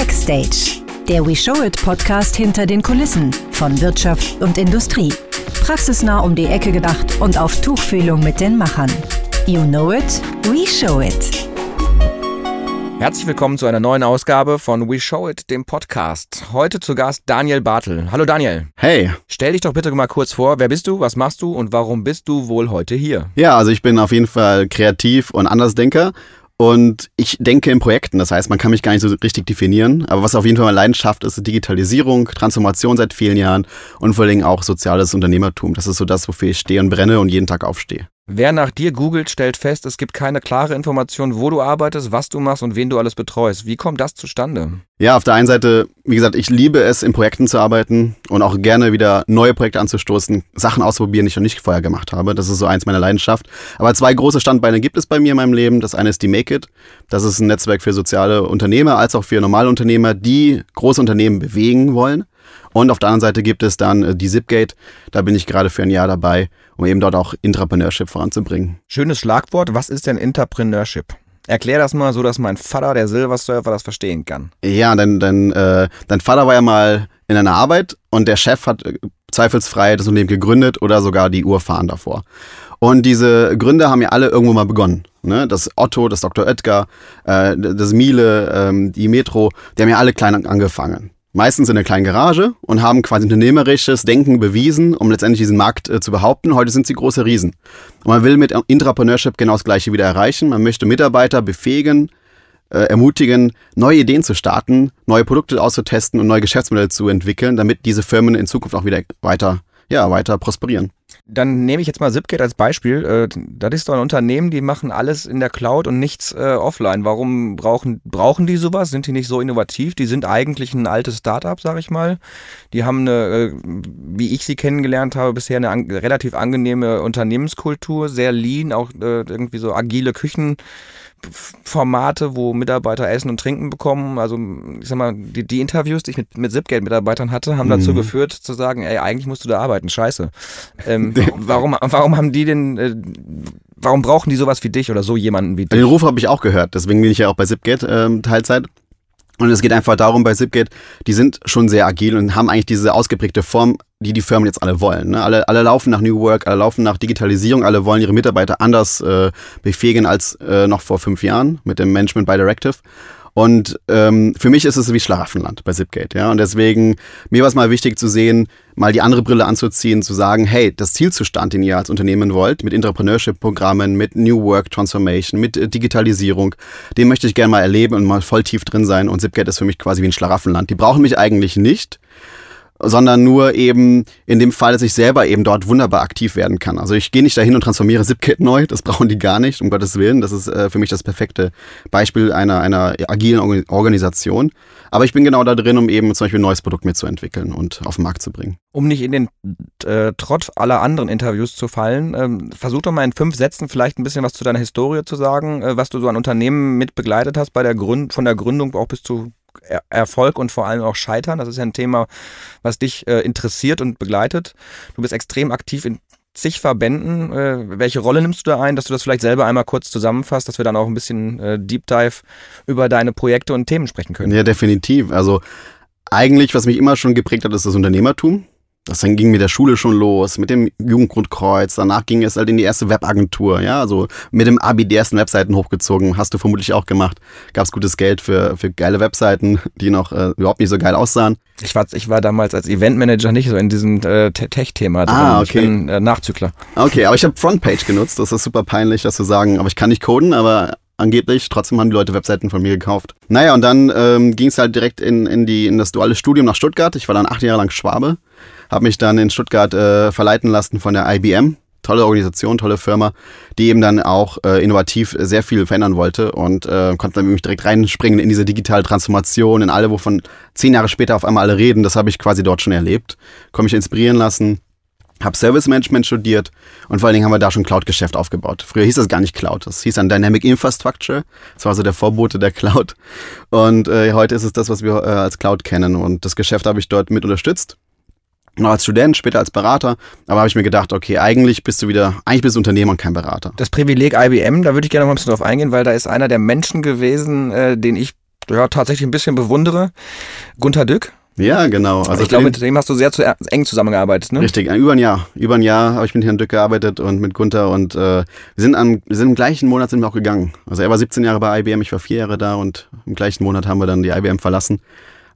Backstage, der We Show It Podcast hinter den Kulissen von Wirtschaft und Industrie. Praxisnah um die Ecke gedacht und auf Tuchfühlung mit den Machern. You know it, we show it. Herzlich willkommen zu einer neuen Ausgabe von We Show It, dem Podcast. Heute zu Gast Daniel Bartel. Hallo Daniel. Hey. Stell dich doch bitte mal kurz vor. Wer bist du, was machst du und warum bist du wohl heute hier? Ja, also ich bin auf jeden Fall kreativ und Andersdenker und ich denke in Projekten, das heißt, man kann mich gar nicht so richtig definieren. Aber was auf jeden Fall meine Leidenschaft ist, ist Digitalisierung, Transformation seit vielen Jahren und vor allem auch soziales Unternehmertum. Das ist so das, wofür ich stehe und brenne und jeden Tag aufstehe. Wer nach dir googelt, stellt fest, es gibt keine klare Information, wo du arbeitest, was du machst und wen du alles betreust. Wie kommt das zustande? Ja, auf der einen Seite, wie gesagt, ich liebe es, in Projekten zu arbeiten und auch gerne wieder neue Projekte anzustoßen, Sachen auszuprobieren, die ich noch nicht vorher gemacht habe. Das ist so eins meiner Leidenschaft. Aber zwei große Standbeine gibt es bei mir in meinem Leben. Das eine ist die Make It. Das ist ein Netzwerk für soziale Unternehmer als auch für normale Unternehmer, die große Unternehmen bewegen wollen. Und auf der anderen Seite gibt es dann äh, die Zipgate. Da bin ich gerade für ein Jahr dabei, um eben dort auch Intrapreneurship voranzubringen. Schönes Schlagwort. Was ist denn Intrapreneurship? Erklär das mal so, dass mein Vater, der Silversurfer, das verstehen kann. Ja, dein, dein, äh, dein Vater war ja mal in einer Arbeit und der Chef hat äh, zweifelsfrei das Unternehmen gegründet oder sogar die Urfahren davor. Und diese Gründer haben ja alle irgendwo mal begonnen. Ne? Das Otto, das Dr. Oetker, äh, das Miele, ähm, die Metro, die haben ja alle klein angefangen meistens in einer kleinen Garage und haben quasi unternehmerisches Denken bewiesen, um letztendlich diesen Markt äh, zu behaupten. Heute sind sie große Riesen. Und man will mit Intrapreneurship genau das Gleiche wieder erreichen. Man möchte Mitarbeiter befähigen, äh, ermutigen, neue Ideen zu starten, neue Produkte auszutesten und neue Geschäftsmodelle zu entwickeln, damit diese Firmen in Zukunft auch wieder weiter, ja, weiter prosperieren. Dann nehme ich jetzt mal Zipgate als Beispiel. Äh, das ist doch ein Unternehmen, die machen alles in der Cloud und nichts äh, offline. Warum brauchen, brauchen die sowas? Sind die nicht so innovativ? Die sind eigentlich ein altes Startup, sag ich mal. Die haben eine, äh, wie ich sie kennengelernt habe, bisher eine an, relativ angenehme Unternehmenskultur, sehr lean, auch äh, irgendwie so agile Küchen. Formate, wo Mitarbeiter Essen und Trinken bekommen. Also ich sag mal, die, die Interviews, die ich mit, mit Zipgate-Mitarbeitern hatte, haben mhm. dazu geführt zu sagen, ey, eigentlich musst du da arbeiten, scheiße. Ähm, warum, warum haben die denn, äh, warum brauchen die sowas wie dich oder so jemanden wie dich? Den Ruf habe ich auch gehört, deswegen bin ich ja auch bei Zipgate ähm, Teilzeit. Und es geht einfach darum bei Zipgate, die sind schon sehr agil und haben eigentlich diese ausgeprägte Form, die die Firmen jetzt alle wollen. Ne? Alle, alle laufen nach New Work, alle laufen nach Digitalisierung, alle wollen ihre Mitarbeiter anders äh, befähigen als äh, noch vor fünf Jahren mit dem Management by Directive. Und ähm, für mich ist es wie Schlaraffenland bei Zipgate. Ja? Und deswegen, mir war es mal wichtig zu sehen, mal die andere Brille anzuziehen, zu sagen, hey, das Zielzustand, den ihr als Unternehmen wollt, mit Entrepreneurship-Programmen, mit New Work Transformation, mit äh, Digitalisierung, den möchte ich gerne mal erleben und mal voll tief drin sein. Und Zipgate ist für mich quasi wie ein Schlaraffenland. Die brauchen mich eigentlich nicht sondern nur eben in dem Fall, dass ich selber eben dort wunderbar aktiv werden kann. Also ich gehe nicht dahin und transformiere ZipKit neu, das brauchen die gar nicht, um Gottes Willen. Das ist äh, für mich das perfekte Beispiel einer, einer agilen Organisation. Aber ich bin genau da drin, um eben zum Beispiel ein neues Produkt mitzuentwickeln und auf den Markt zu bringen. Um nicht in den äh, Trott aller anderen Interviews zu fallen, ähm, versuch doch mal in fünf Sätzen vielleicht ein bisschen was zu deiner Historie zu sagen, äh, was du so an Unternehmen mit begleitet hast, bei der Gründ von der Gründung auch bis zu Erfolg und vor allem auch Scheitern. Das ist ja ein Thema, was dich äh, interessiert und begleitet. Du bist extrem aktiv in zig Verbänden. Äh, welche Rolle nimmst du da ein, dass du das vielleicht selber einmal kurz zusammenfasst, dass wir dann auch ein bisschen äh, Deep Dive über deine Projekte und Themen sprechen können? Ja, definitiv. Also eigentlich, was mich immer schon geprägt hat, ist das Unternehmertum. Das dann ging mit der Schule schon los, mit dem Jugendgrundkreuz. Danach ging es halt in die erste Webagentur, ja, also mit dem Abi die ersten Webseiten hochgezogen. Hast du vermutlich auch gemacht. Gab es gutes Geld für, für geile Webseiten, die noch äh, überhaupt nicht so geil aussahen. Ich war, ich war damals als Eventmanager nicht so in diesem äh, Tech-Thema drin. Ah, okay. Ich bin äh, Nachzügler. Okay, aber ich habe Frontpage genutzt. Das ist super peinlich, das zu sagen. Aber ich kann nicht coden, aber angeblich. Trotzdem haben die Leute Webseiten von mir gekauft. Naja, und dann ähm, ging es halt direkt in, in, die, in das duale Studium nach Stuttgart. Ich war dann acht Jahre lang Schwabe habe mich dann in Stuttgart äh, verleiten lassen von der IBM. Tolle Organisation, tolle Firma, die eben dann auch äh, innovativ sehr viel verändern wollte und äh, konnte dann nämlich direkt reinspringen in diese digitale Transformation, in alle, wovon zehn Jahre später auf einmal alle reden. Das habe ich quasi dort schon erlebt. Komme mich inspirieren lassen, habe Service Management studiert und vor allen Dingen haben wir da schon Cloud-Geschäft aufgebaut. Früher hieß das gar nicht Cloud, das hieß dann Dynamic Infrastructure. Das war so der Vorbote der Cloud. Und äh, heute ist es das, was wir äh, als Cloud kennen. Und das Geschäft habe ich dort mit unterstützt noch als Student, später als Berater. Aber habe ich mir gedacht, okay, eigentlich bist du wieder, eigentlich bist du Unternehmer und kein Berater. Das Privileg IBM, da würde ich gerne noch ein bisschen drauf eingehen, weil da ist einer der Menschen gewesen, äh, den ich ja, tatsächlich ein bisschen bewundere. Gunther Dück. Ja, genau. Also ich glaube, mit dem hast du sehr zu, eng zusammengearbeitet, ne? Richtig, über ein Jahr. Über ein Jahr habe ich mit Herrn Dück gearbeitet und mit Gunther und äh, wir, sind am, wir sind im gleichen Monat sind wir auch gegangen. Also er war 17 Jahre bei IBM, ich war vier Jahre da und im gleichen Monat haben wir dann die IBM verlassen.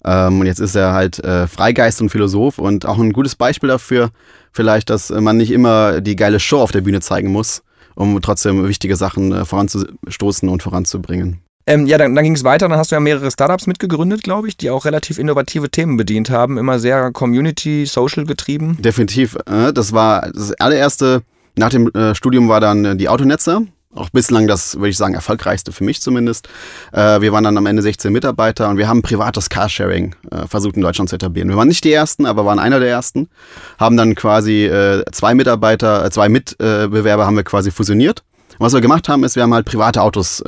Ähm, und jetzt ist er halt äh, Freigeist und Philosoph und auch ein gutes Beispiel dafür, vielleicht, dass man nicht immer die geile Show auf der Bühne zeigen muss, um trotzdem wichtige Sachen äh, voranzustoßen und voranzubringen. Ähm, ja, dann, dann ging es weiter. Dann hast du ja mehrere Startups mitgegründet, glaube ich, die auch relativ innovative Themen bedient haben. Immer sehr Community, Social getrieben. Definitiv. Äh, das war das allererste. Nach dem äh, Studium war dann äh, die Autonetze. Auch bislang das, würde ich sagen, erfolgreichste für mich zumindest. wir waren dann am Ende 16 Mitarbeiter und wir haben privates Carsharing versucht in Deutschland zu etablieren. Wir waren nicht die Ersten, aber waren einer der Ersten. Haben dann quasi zwei Mitarbeiter, zwei Mitbewerber haben wir quasi fusioniert. Und was wir gemacht haben, ist, wir haben halt private Autos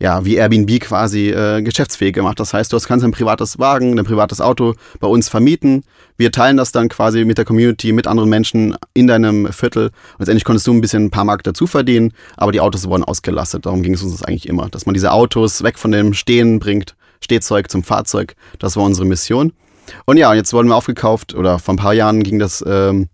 ja, wie Airbnb quasi äh, geschäftsfähig gemacht. Das heißt, du kannst ein privates Wagen, ein privates Auto bei uns vermieten. Wir teilen das dann quasi mit der Community, mit anderen Menschen in deinem Viertel. Letztendlich konntest du ein bisschen ein paar Mark dazu verdienen, aber die Autos wurden ausgelastet. Darum ging es uns eigentlich immer, dass man diese Autos weg von dem Stehen bringt, Stehzeug zum Fahrzeug. Das war unsere Mission. Und ja, jetzt wurden wir aufgekauft oder vor ein paar Jahren ging das ähm,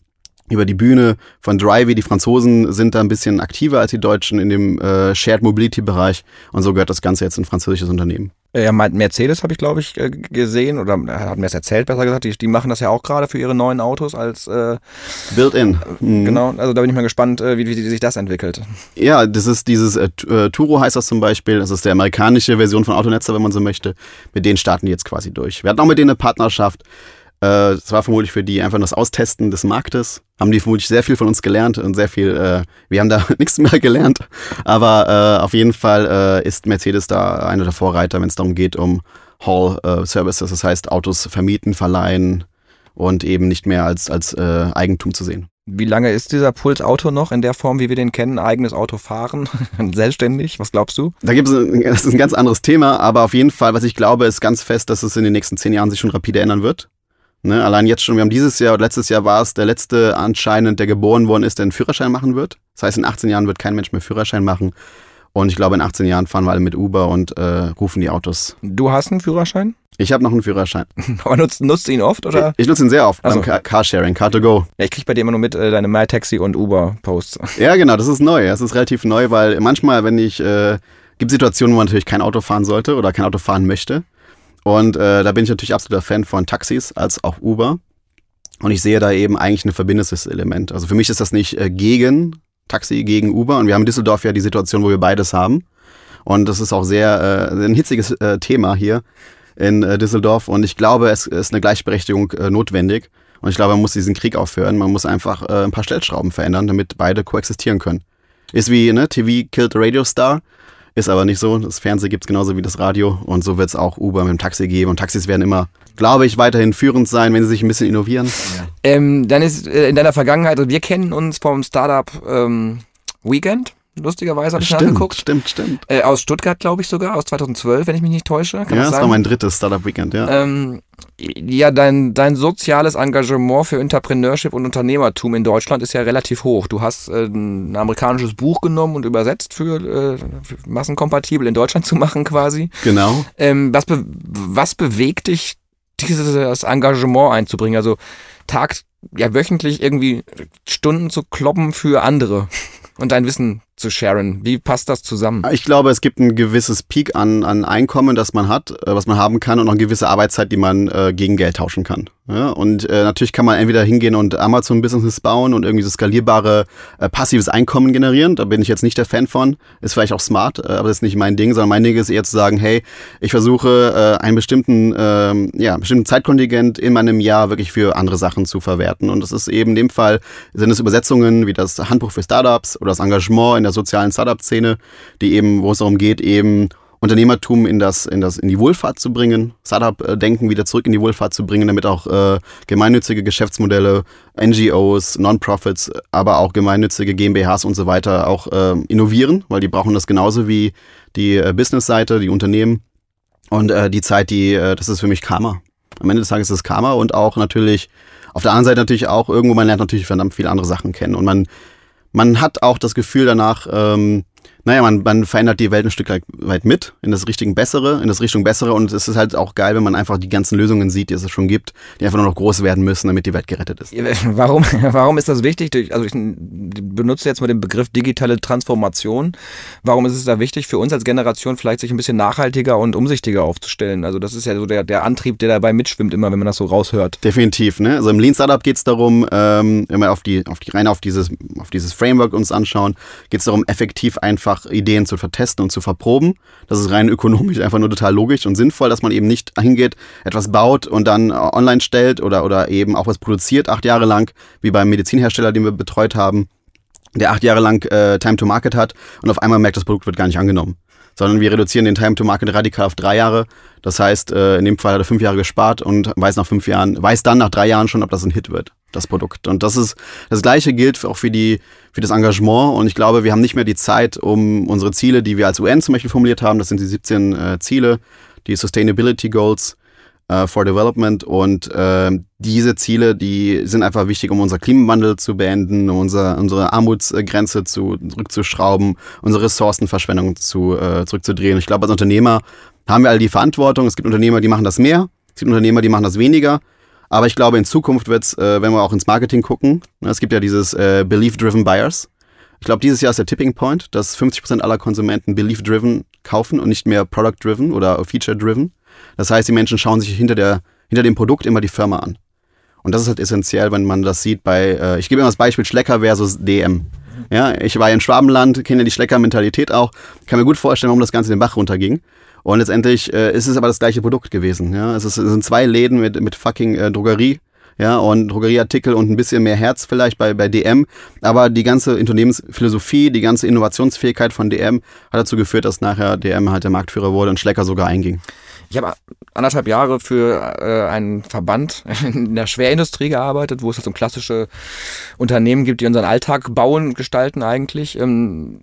über die Bühne von Drivey. Die Franzosen sind da ein bisschen aktiver als die Deutschen in dem äh, Shared Mobility Bereich und so gehört das Ganze jetzt ein französisches Unternehmen. Ja, Mercedes habe ich, glaube ich, äh, gesehen oder hat mir das erzählt, besser gesagt. Die, die machen das ja auch gerade für ihre neuen Autos als äh, Built-in. Mhm. Genau, also da bin ich mal gespannt, äh, wie, wie sich das entwickelt. Ja, das ist dieses äh, äh, Turo heißt das zum Beispiel. Das ist der amerikanische Version von Autonetzer, wenn man so möchte. Mit denen starten die jetzt quasi durch. Wir hatten auch mit denen eine Partnerschaft. Äh, das war vermutlich für die einfach das Austesten des Marktes. Haben die vermutlich sehr viel von uns gelernt und sehr viel, äh, wir haben da nichts mehr gelernt. Aber äh, auf jeden Fall äh, ist Mercedes da einer der Vorreiter, wenn es darum geht, um Hall äh, Services, das heißt Autos vermieten, verleihen und eben nicht mehr als, als äh, Eigentum zu sehen. Wie lange ist dieser Puls Auto noch in der Form, wie wir den kennen, eigenes Auto fahren, selbstständig? Was glaubst du? Da gibt es, das ist ein ganz anderes Thema, aber auf jeden Fall, was ich glaube, ist ganz fest, dass es in den nächsten zehn Jahren sich schon rapide ändern wird. Ne, allein jetzt schon, wir haben dieses Jahr oder letztes Jahr war es der letzte anscheinend, der geboren worden ist, der einen Führerschein machen wird. Das heißt, in 18 Jahren wird kein Mensch mehr Führerschein machen. Und ich glaube, in 18 Jahren fahren wir alle mit Uber und äh, rufen die Autos. Du hast einen Führerschein? Ich habe noch einen Führerschein. Aber nutzt, nutzt du ihn oft? Oder? Ich, ich nutze ihn sehr oft also. beim Carsharing, Car2Go. Ja, ich kriege bei dir immer nur mit äh, deine MyTaxi und Uber-Posts. Ja, genau, das ist neu. Das ist relativ neu, weil manchmal, wenn ich, äh, gibt Situationen, wo man natürlich kein Auto fahren sollte oder kein Auto fahren möchte. Und äh, da bin ich natürlich absoluter Fan von Taxis als auch Uber. Und ich sehe da eben eigentlich ein verbindendes Element. Also für mich ist das nicht äh, gegen Taxi, gegen Uber. Und wir haben in Düsseldorf ja die Situation, wo wir beides haben. Und das ist auch sehr äh, ein hitziges äh, Thema hier in äh, Düsseldorf. Und ich glaube, es ist eine Gleichberechtigung äh, notwendig. Und ich glaube, man muss diesen Krieg aufhören. Man muss einfach äh, ein paar Stellschrauben verändern, damit beide koexistieren können. Ist wie, ne, TV killed Radio Star. Ist aber nicht so. Das Fernsehen gibt es genauso wie das Radio. Und so wird es auch Uber mit dem Taxi geben. Und Taxis werden immer, glaube ich, weiterhin führend sein, wenn sie sich ein bisschen innovieren. Ja. Ähm, dann ist äh, in deiner Vergangenheit, also wir kennen uns vom Startup ähm, Weekend. Lustigerweise habe ich stimmt, nachgeguckt. Stimmt, stimmt. Äh, aus Stuttgart, glaube ich sogar, aus 2012, wenn ich mich nicht täusche. Kann ja, das, das war mein drittes Startup Weekend, ja. Ähm, ja, dein, dein soziales Engagement für Entrepreneurship und Unternehmertum in Deutschland ist ja relativ hoch. Du hast äh, ein amerikanisches Buch genommen und übersetzt für, äh, für massenkompatibel in Deutschland zu machen quasi. Genau. Ähm, was, be was bewegt dich, dieses Engagement einzubringen? Also Tag, ja wöchentlich irgendwie Stunden zu kloppen für andere und dein Wissen zu sharen. Wie passt das zusammen? Ich glaube, es gibt ein gewisses Peak an, an Einkommen, das man hat, äh, was man haben kann und auch eine gewisse Arbeitszeit, die man äh, gegen Geld tauschen kann. Ja? Und äh, natürlich kann man entweder hingehen und Amazon-Businesses bauen und irgendwie so skalierbare äh, passives Einkommen generieren. Da bin ich jetzt nicht der Fan von. Ist vielleicht auch smart, äh, aber das ist nicht mein Ding, sondern mein Ding ist eher zu sagen, hey, ich versuche äh, einen bestimmten, ähm, ja, bestimmten Zeitkontingent in meinem Jahr wirklich für andere Sachen zu verwerten. Und das ist eben in dem Fall, sind es Übersetzungen wie das Handbuch für Startups oder das Engagement in der der sozialen Startup-Szene, die eben, wo es darum geht, eben Unternehmertum in das, in das, in die Wohlfahrt zu bringen, Startup-Denken wieder zurück in die Wohlfahrt zu bringen, damit auch äh, gemeinnützige Geschäftsmodelle, NGOs, Non-Profits, aber auch gemeinnützige GmbHs und so weiter auch äh, innovieren, weil die brauchen das genauso wie die äh, Business-Seite, die Unternehmen. Und äh, die Zeit, die, äh, das ist für mich Karma. Am Ende des Tages ist es Karma und auch natürlich, auf der anderen Seite natürlich auch, irgendwo man lernt natürlich verdammt viele andere Sachen kennen und man man hat auch das Gefühl danach, ähm, naja, man, man verändert die Welt ein Stück weit mit, in das Richtigen Bessere, in das Richtung Bessere und es ist halt auch geil, wenn man einfach die ganzen Lösungen sieht, die es schon gibt, die einfach nur noch groß werden müssen, damit die Welt gerettet ist. Warum, warum ist das wichtig? Also ich benutze jetzt mal den Begriff digitale Transformation. Warum ist es da wichtig für uns als Generation vielleicht sich ein bisschen nachhaltiger und umsichtiger aufzustellen? Also das ist ja so der, der Antrieb, der dabei mitschwimmt immer, wenn man das so raushört. Definitiv, ne? Also im Lean Startup geht es darum, ähm, wenn wir auf die, auf die rein auf dieses, auf dieses Framework uns anschauen, geht es darum, effektiv einfach einfach Ideen zu vertesten und zu verproben. Das ist rein ökonomisch einfach nur total logisch und sinnvoll, dass man eben nicht hingeht, etwas baut und dann online stellt oder, oder eben auch was produziert, acht Jahre lang, wie beim Medizinhersteller, den wir betreut haben, der acht Jahre lang äh, Time to Market hat und auf einmal merkt, das Produkt wird gar nicht angenommen sondern wir reduzieren den Time to Market radikal auf drei Jahre. Das heißt, äh, in dem Fall hat er fünf Jahre gespart und weiß nach fünf Jahren, weiß dann nach drei Jahren schon, ob das ein Hit wird, das Produkt. Und das ist, das Gleiche gilt auch für die, für das Engagement. Und ich glaube, wir haben nicht mehr die Zeit, um unsere Ziele, die wir als UN zum Beispiel formuliert haben, das sind die 17 äh, Ziele, die Sustainability Goals, äh, for Development und äh, diese Ziele, die sind einfach wichtig, um unser Klimawandel zu beenden, um unser, unsere Armutsgrenze zu, zurückzuschrauben, unsere Ressourcenverschwendung zu, äh, zurückzudrehen. Ich glaube, als Unternehmer haben wir all die Verantwortung. Es gibt Unternehmer, die machen das mehr, es gibt Unternehmer, die machen das weniger. Aber ich glaube, in Zukunft wird es, äh, wenn wir auch ins Marketing gucken, ne, es gibt ja dieses äh, Belief-Driven Buyers. Ich glaube, dieses Jahr ist der Tipping Point, dass 50% aller Konsumenten Belief-Driven kaufen und nicht mehr Product-Driven oder Feature-Driven. Das heißt, die Menschen schauen sich hinter, der, hinter dem Produkt immer die Firma an. Und das ist halt essentiell, wenn man das sieht bei, äh, ich gebe immer das Beispiel Schlecker versus DM. Ja, ich war in Schwabenland, kenne die Schlecker-Mentalität auch, kann mir gut vorstellen, warum das Ganze den Bach runterging. Und letztendlich äh, ist es aber das gleiche Produkt gewesen. Ja, es, ist, es sind zwei Läden mit, mit fucking äh, Drogerie ja, und Drogerieartikel und ein bisschen mehr Herz vielleicht bei, bei DM. Aber die ganze Unternehmensphilosophie, die ganze Innovationsfähigkeit von DM hat dazu geführt, dass nachher DM halt der Marktführer wurde und Schlecker sogar einging. Ich habe anderthalb Jahre für äh, einen Verband in der Schwerindustrie gearbeitet, wo es halt so klassische Unternehmen gibt, die unseren Alltag bauen, gestalten eigentlich. Ähm,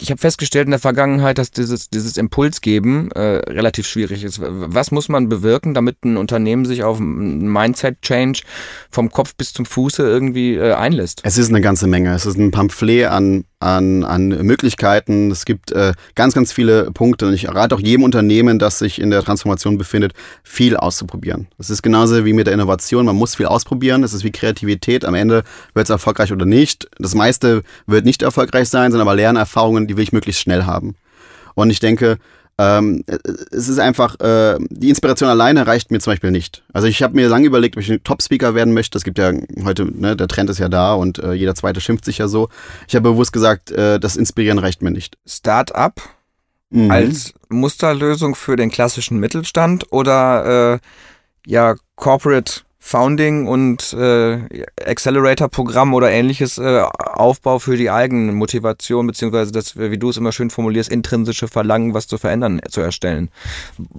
ich habe festgestellt in der Vergangenheit, dass dieses, dieses Impulsgeben äh, relativ schwierig ist. Was muss man bewirken, damit ein Unternehmen sich auf einen Mindset-Change vom Kopf bis zum Fuße irgendwie äh, einlässt? Es ist eine ganze Menge. Es ist ein Pamphlet an, an, an Möglichkeiten. Es gibt äh, ganz, ganz viele Punkte. Und ich rate auch jedem Unternehmen, das sich in der Transformation befindet, viel auszuprobieren. Es ist genauso wie mit der Innovation. Man muss viel ausprobieren. Es ist wie Kreativität. Am Ende wird es erfolgreich oder nicht. Das meiste wird nicht erfolgreich sein, sondern aber Lernerfahrungen die will ich möglichst schnell haben. Und ich denke, ähm, es ist einfach, äh, die Inspiration alleine reicht mir zum Beispiel nicht. Also ich habe mir lange überlegt, ob ich ein Top-Speaker werden möchte. Es gibt ja heute, ne, der Trend ist ja da und äh, jeder Zweite schimpft sich ja so. Ich habe bewusst gesagt, äh, das Inspirieren reicht mir nicht. Start-up mhm. als Musterlösung für den klassischen Mittelstand oder äh, ja Corporate Founding und äh, Accelerator-Programm oder ähnliches äh, Aufbau für die eigene Motivation, beziehungsweise das, wie du es immer schön formulierst, intrinsische Verlangen, was zu verändern, zu erstellen.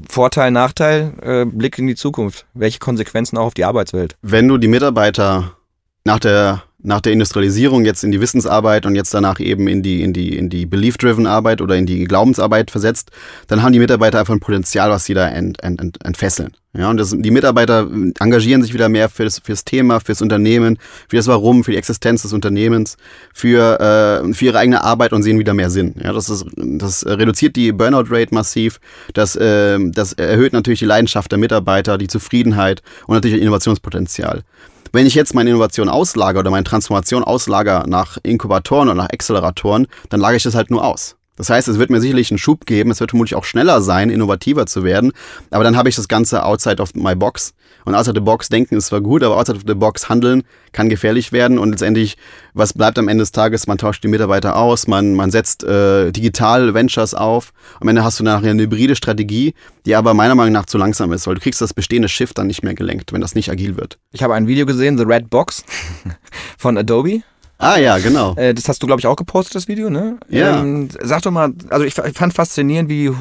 Vorteil, Nachteil, äh, Blick in die Zukunft. Welche Konsequenzen auch auf die Arbeitswelt? Wenn du die Mitarbeiter nach der nach der Industrialisierung jetzt in die Wissensarbeit und jetzt danach eben in die, in die, in die Belief-driven Arbeit oder in die Glaubensarbeit versetzt, dann haben die Mitarbeiter einfach ein Potenzial, was sie da ent, ent, ent, entfesseln. Ja, und das, die Mitarbeiter engagieren sich wieder mehr fürs, fürs Thema, fürs Unternehmen, für das Warum, für die Existenz des Unternehmens, für, äh, für ihre eigene Arbeit und sehen wieder mehr Sinn. Ja, das, ist, das reduziert die Burnout-Rate massiv, das, äh, das erhöht natürlich die Leidenschaft der Mitarbeiter, die Zufriedenheit und natürlich Innovationspotenzial. Wenn ich jetzt meine Innovation auslager oder meine Transformation auslager nach Inkubatoren oder nach Acceleratoren, dann lagere ich das halt nur aus. Das heißt, es wird mir sicherlich einen Schub geben, es wird vermutlich auch schneller sein, innovativer zu werden, aber dann habe ich das Ganze outside of my box. Und outside the box denken ist zwar gut, aber outside of the box handeln kann gefährlich werden und letztendlich, was bleibt am Ende des Tages? Man tauscht die Mitarbeiter aus, man, man setzt äh, digital Ventures auf. Am Ende hast du nachher eine hybride Strategie, die aber meiner Meinung nach zu langsam ist, weil du kriegst das bestehende Schiff dann nicht mehr gelenkt, wenn das nicht agil wird. Ich habe ein Video gesehen, The Red Box von Adobe. Ah ja, genau. Äh, das hast du, glaube ich, auch gepostet, das Video, ne? Ja. Ähm, sag doch mal, also ich fand faszinierend, wie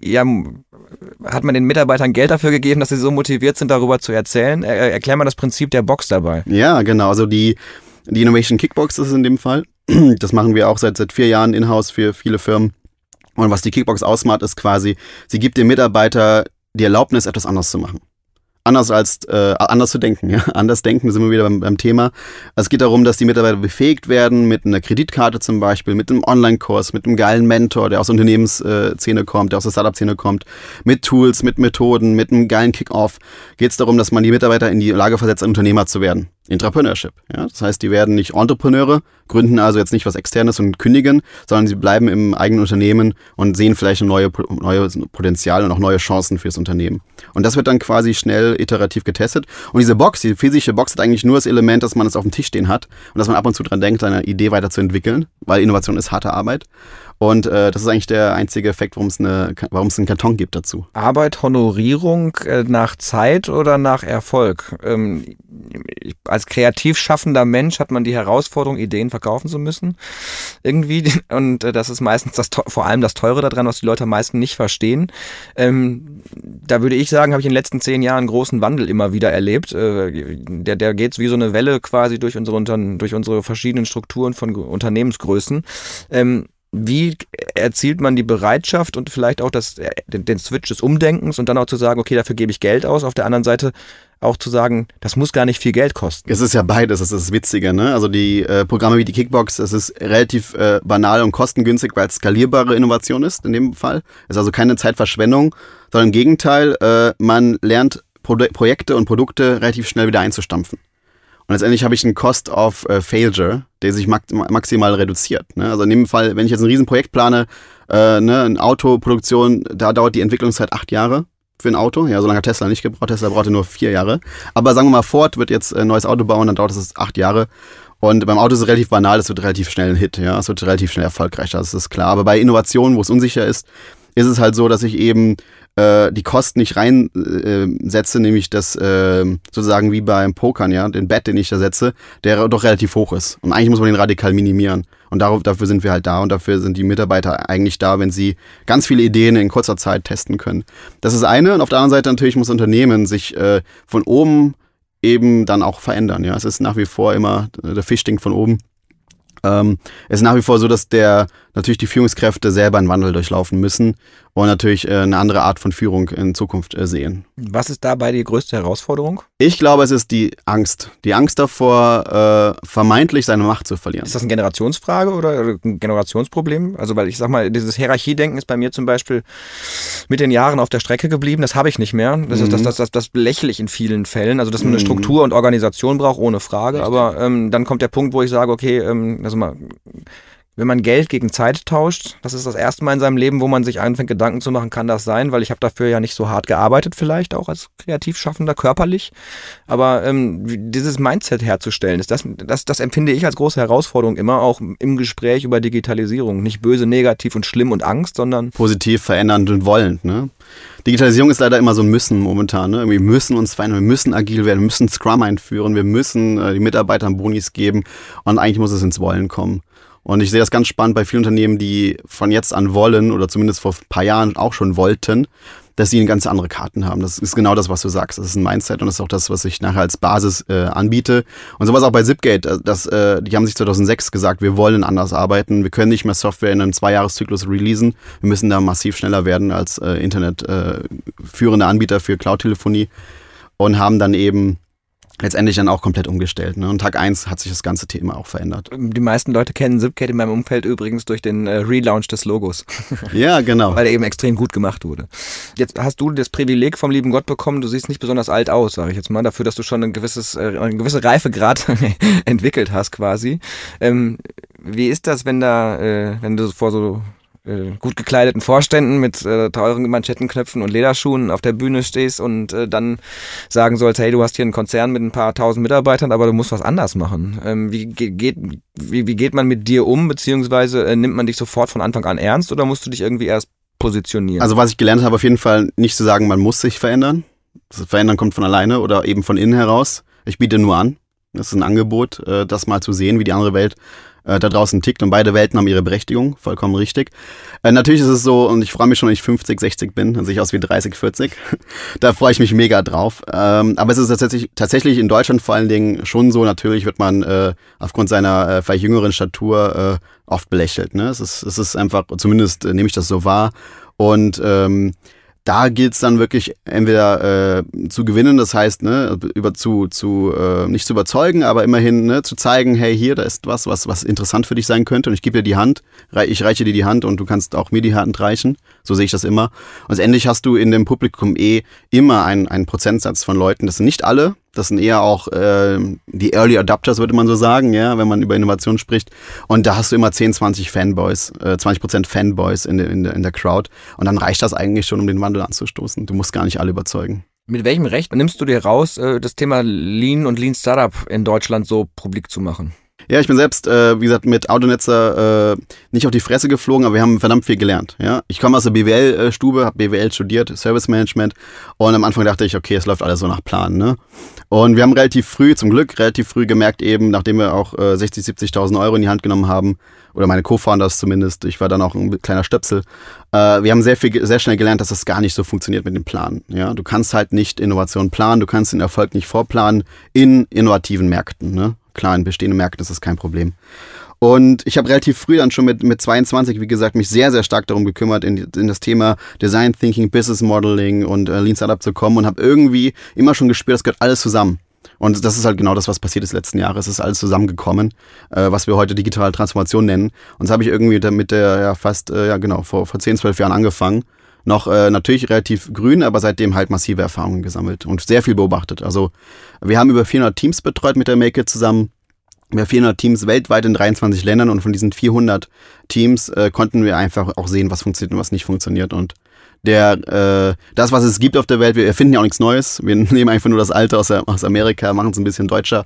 ja, hat man den Mitarbeitern Geld dafür gegeben, dass sie so motiviert sind, darüber zu erzählen? Er, erklär mal das Prinzip der Box dabei. Ja, genau. Also die, die Innovation Kickbox ist es in dem Fall. Das machen wir auch seit, seit vier Jahren in-house für viele Firmen. Und was die Kickbox ausmacht, ist quasi, sie gibt dem Mitarbeiter die Erlaubnis, etwas anders zu machen. Anders als äh, anders zu denken. Ja? Anders denken, sind wir wieder beim, beim Thema. Es geht darum, dass die Mitarbeiter befähigt werden mit einer Kreditkarte zum Beispiel, mit einem Online-Kurs, mit einem geilen Mentor, der aus der Unternehmensszene kommt, der aus der Startup-Szene kommt, mit Tools, mit Methoden, mit einem geilen Kick-Off. Geht es darum, dass man die Mitarbeiter in die Lage versetzt, ein Unternehmer zu werden. Entrepreneurship. Ja? Das heißt, die werden nicht Entrepreneure, gründen also jetzt nicht was Externes und kündigen, sondern sie bleiben im eigenen Unternehmen und sehen vielleicht ein neue, neue Potenzial und auch neue Chancen fürs Unternehmen. Und das wird dann quasi schnell iterativ getestet. Und diese Box, die physische Box hat eigentlich nur das Element, dass man es auf dem Tisch stehen hat und dass man ab und zu dran denkt, seine Idee weiterzuentwickeln, weil Innovation ist harte Arbeit. Und äh, das ist eigentlich der einzige Effekt, warum es eine, warum es einen Karton gibt dazu. Arbeit, Honorierung äh, nach Zeit oder nach Erfolg? Ähm, als kreativ schaffender Mensch hat man die Herausforderung, Ideen verkaufen zu müssen. Irgendwie. Und äh, das ist meistens das, vor allem das Teure daran, was die Leute am meisten nicht verstehen. Ähm, da würde ich sagen, habe ich in den letzten zehn Jahren einen großen Wandel immer wieder erlebt. Äh, der, der geht wie so eine Welle quasi durch unsere, durch unsere verschiedenen Strukturen von Unternehmensgrößen. Ähm, wie erzielt man die Bereitschaft und vielleicht auch das, äh, den, den Switch des Umdenkens und dann auch zu sagen, okay, dafür gebe ich Geld aus. Auf der anderen Seite auch zu sagen, das muss gar nicht viel Geld kosten. Es ist ja beides, das ist das Witzige. Ne? Also die äh, Programme wie die Kickbox, das ist relativ äh, banal und kostengünstig, weil es skalierbare Innovation ist in dem Fall. Es ist also keine Zeitverschwendung, sondern im Gegenteil, äh, man lernt Pro Projekte und Produkte relativ schnell wieder einzustampfen. Und letztendlich habe ich einen Cost of äh, Failure, der sich maximal reduziert. Ne? Also in dem Fall, wenn ich jetzt ein Riesenprojekt plane, äh, ne, eine Autoproduktion, da dauert die Entwicklungszeit acht Jahre für ein Auto. Ja, so lange hat Tesla nicht gebraucht. Tesla brauchte nur vier Jahre. Aber sagen wir mal, Ford wird jetzt ein neues Auto bauen, dann dauert es acht Jahre. Und beim Auto ist es relativ banal, es wird relativ schnell ein Hit, ja, es wird relativ schnell erfolgreich, das ist klar. Aber bei Innovationen, wo es unsicher ist, ist es halt so, dass ich eben äh, die Kosten nicht reinsetze, äh, nämlich das äh, sozusagen wie beim Pokern, ja, den Bet, den ich da setze, der doch relativ hoch ist. Und eigentlich muss man den radikal minimieren. Und darauf, dafür sind wir halt da und dafür sind die Mitarbeiter eigentlich da, wenn sie ganz viele Ideen in kurzer Zeit testen können. Das ist eine. Und auf der anderen Seite natürlich muss Unternehmen sich äh, von oben eben dann auch verändern. Ja, es ist nach wie vor immer der Fisch stinkt von oben. Ähm, es ist nach wie vor so, dass der natürlich die Führungskräfte selber einen Wandel durchlaufen müssen und natürlich äh, eine andere Art von Führung in Zukunft äh, sehen. Was ist dabei die größte Herausforderung? Ich glaube, es ist die Angst. Die Angst davor, äh, vermeintlich seine Macht zu verlieren. Ist das eine Generationsfrage oder ein Generationsproblem? Also, weil ich sag mal, dieses Hierarchiedenken ist bei mir zum Beispiel mit den Jahren auf der Strecke geblieben. Das habe ich nicht mehr. Das, mhm. ist, das, das, das, das belächle ich in vielen Fällen. Also, dass man eine mhm. Struktur und Organisation braucht, ohne Frage. Aber ähm, dann kommt der Punkt, wo ich sage, okay, ähm, also mal wenn man Geld gegen Zeit tauscht, das ist das erste Mal in seinem Leben, wo man sich anfängt, Gedanken zu machen, kann das sein, weil ich habe dafür ja nicht so hart gearbeitet, vielleicht auch als Kreativschaffender, körperlich. Aber ähm, dieses Mindset herzustellen, ist das, das, das empfinde ich als große Herausforderung immer, auch im Gespräch über Digitalisierung. Nicht böse, negativ und schlimm und Angst, sondern positiv, verändernd und wollend. Ne? Digitalisierung ist leider immer so ein Müssen momentan. Ne? Wir müssen uns verändern, wir müssen agil werden, wir müssen Scrum einführen, wir müssen äh, die Mitarbeitern Bonis geben und eigentlich muss es ins Wollen kommen. Und ich sehe das ganz spannend bei vielen Unternehmen, die von jetzt an wollen oder zumindest vor ein paar Jahren auch schon wollten, dass sie eine ganz andere Karten haben. Das ist genau das, was du sagst. Das ist ein Mindset und das ist auch das, was ich nachher als Basis äh, anbiete. Und sowas auch bei Zipgate. Äh, das, äh, die haben sich 2006 gesagt, wir wollen anders arbeiten. Wir können nicht mehr Software in einem Zweijahreszyklus releasen. Wir müssen da massiv schneller werden als äh, Internet äh, führende Anbieter für Cloud-Telefonie und haben dann eben letztendlich dann auch komplett umgestellt. Ne? Und Tag 1 hat sich das ganze Thema auch verändert. Die meisten Leute kennen Zipcat in meinem Umfeld übrigens durch den äh, Relaunch des Logos. Ja, genau. Weil er eben extrem gut gemacht wurde. Jetzt hast du das Privileg vom lieben Gott bekommen, du siehst nicht besonders alt aus, sage ich jetzt mal, dafür, dass du schon ein gewisses, äh, einen gewissen Reifegrad entwickelt hast quasi. Ähm, wie ist das, wenn da, äh, wenn du vor so äh, gut gekleideten Vorständen mit äh, teuren Manschettenknöpfen und Lederschuhen auf der Bühne stehst und äh, dann sagen sollst, hey, du hast hier einen Konzern mit ein paar tausend Mitarbeitern, aber du musst was anders machen. Ähm, wie, geht, wie, wie geht man mit dir um, beziehungsweise äh, nimmt man dich sofort von Anfang an ernst oder musst du dich irgendwie erst positionieren? Also was ich gelernt habe, auf jeden Fall nicht zu sagen, man muss sich verändern. Das Verändern kommt von alleine oder eben von innen heraus. Ich biete nur an. Das ist ein Angebot, äh, das mal zu sehen, wie die andere Welt äh, da draußen tickt und beide Welten haben ihre Berechtigung, vollkommen richtig. Äh, natürlich ist es so, und ich freue mich schon, wenn ich 50, 60 bin, dann sehe ich aus wie 30, 40. da freue ich mich mega drauf. Ähm, aber es ist tatsächlich, tatsächlich in Deutschland vor allen Dingen schon so, natürlich wird man äh, aufgrund seiner äh, vielleicht jüngeren Statur äh, oft belächelt. Ne? Es, ist, es ist einfach, zumindest äh, nehme ich das so wahr. Und ähm, da gilt es dann wirklich entweder äh, zu gewinnen, das heißt, ne, über zu, zu äh, nicht zu überzeugen, aber immerhin ne, zu zeigen, hey, hier, da ist was, was, was interessant für dich sein könnte und ich gebe dir die Hand, ich reiche dir die Hand und du kannst auch mir die Hand reichen. So sehe ich das immer. Und letztendlich hast du in dem Publikum eh immer einen, einen Prozentsatz von Leuten, das sind nicht alle, das sind eher auch äh, die Early Adapters, würde man so sagen, ja, wenn man über Innovation spricht. Und da hast du immer 10, 20 Fanboys, äh, 20 Prozent Fanboys in, de, in, de, in der Crowd. Und dann reicht das eigentlich schon, um den Wandel anzustoßen. Du musst gar nicht alle überzeugen. Mit welchem Recht nimmst du dir raus, äh, das Thema Lean und Lean Startup in Deutschland so publik zu machen? Ja, ich bin selbst, äh, wie gesagt, mit Autonetzer äh, nicht auf die Fresse geflogen, aber wir haben verdammt viel gelernt. Ja? Ich komme aus der BWL-Stube, habe BWL studiert, Service Management und am Anfang dachte ich, okay, es läuft alles so nach Plan. Ne? Und wir haben relativ früh, zum Glück, relativ früh gemerkt eben, nachdem wir auch äh, 60, 70.000 Euro in die Hand genommen haben, oder meine Co-Founders zumindest, ich war dann auch ein kleiner Stöpsel, äh, wir haben sehr viel, sehr schnell gelernt, dass das gar nicht so funktioniert mit dem Plan. Ja? Du kannst halt nicht Innovation planen, du kannst den Erfolg nicht vorplanen in innovativen Märkten. Ne? Klar, in bestehenden Märkten ist das kein Problem. Und ich habe relativ früh dann schon mit, mit 22, wie gesagt, mich sehr, sehr stark darum gekümmert, in, in das Thema Design Thinking, Business Modeling und äh, Lean Startup zu kommen und habe irgendwie immer schon gespürt, das gehört alles zusammen. Und das ist halt genau das, was passiert ist letzten Jahre. Es ist alles zusammengekommen, äh, was wir heute digitale Transformation nennen. Und das habe ich irgendwie mit der, ja, fast, äh, ja, genau, vor, vor 10, 12 Jahren angefangen. Noch äh, natürlich relativ grün, aber seitdem halt massive Erfahrungen gesammelt und sehr viel beobachtet. Also wir haben über 400 Teams betreut mit der Make It zusammen. Wir haben 400 Teams weltweit in 23 Ländern und von diesen 400 Teams äh, konnten wir einfach auch sehen, was funktioniert und was nicht funktioniert. Und der, äh, das, was es gibt auf der Welt, wir erfinden ja auch nichts Neues. Wir nehmen einfach nur das Alte aus, aus Amerika, machen es ein bisschen deutscher.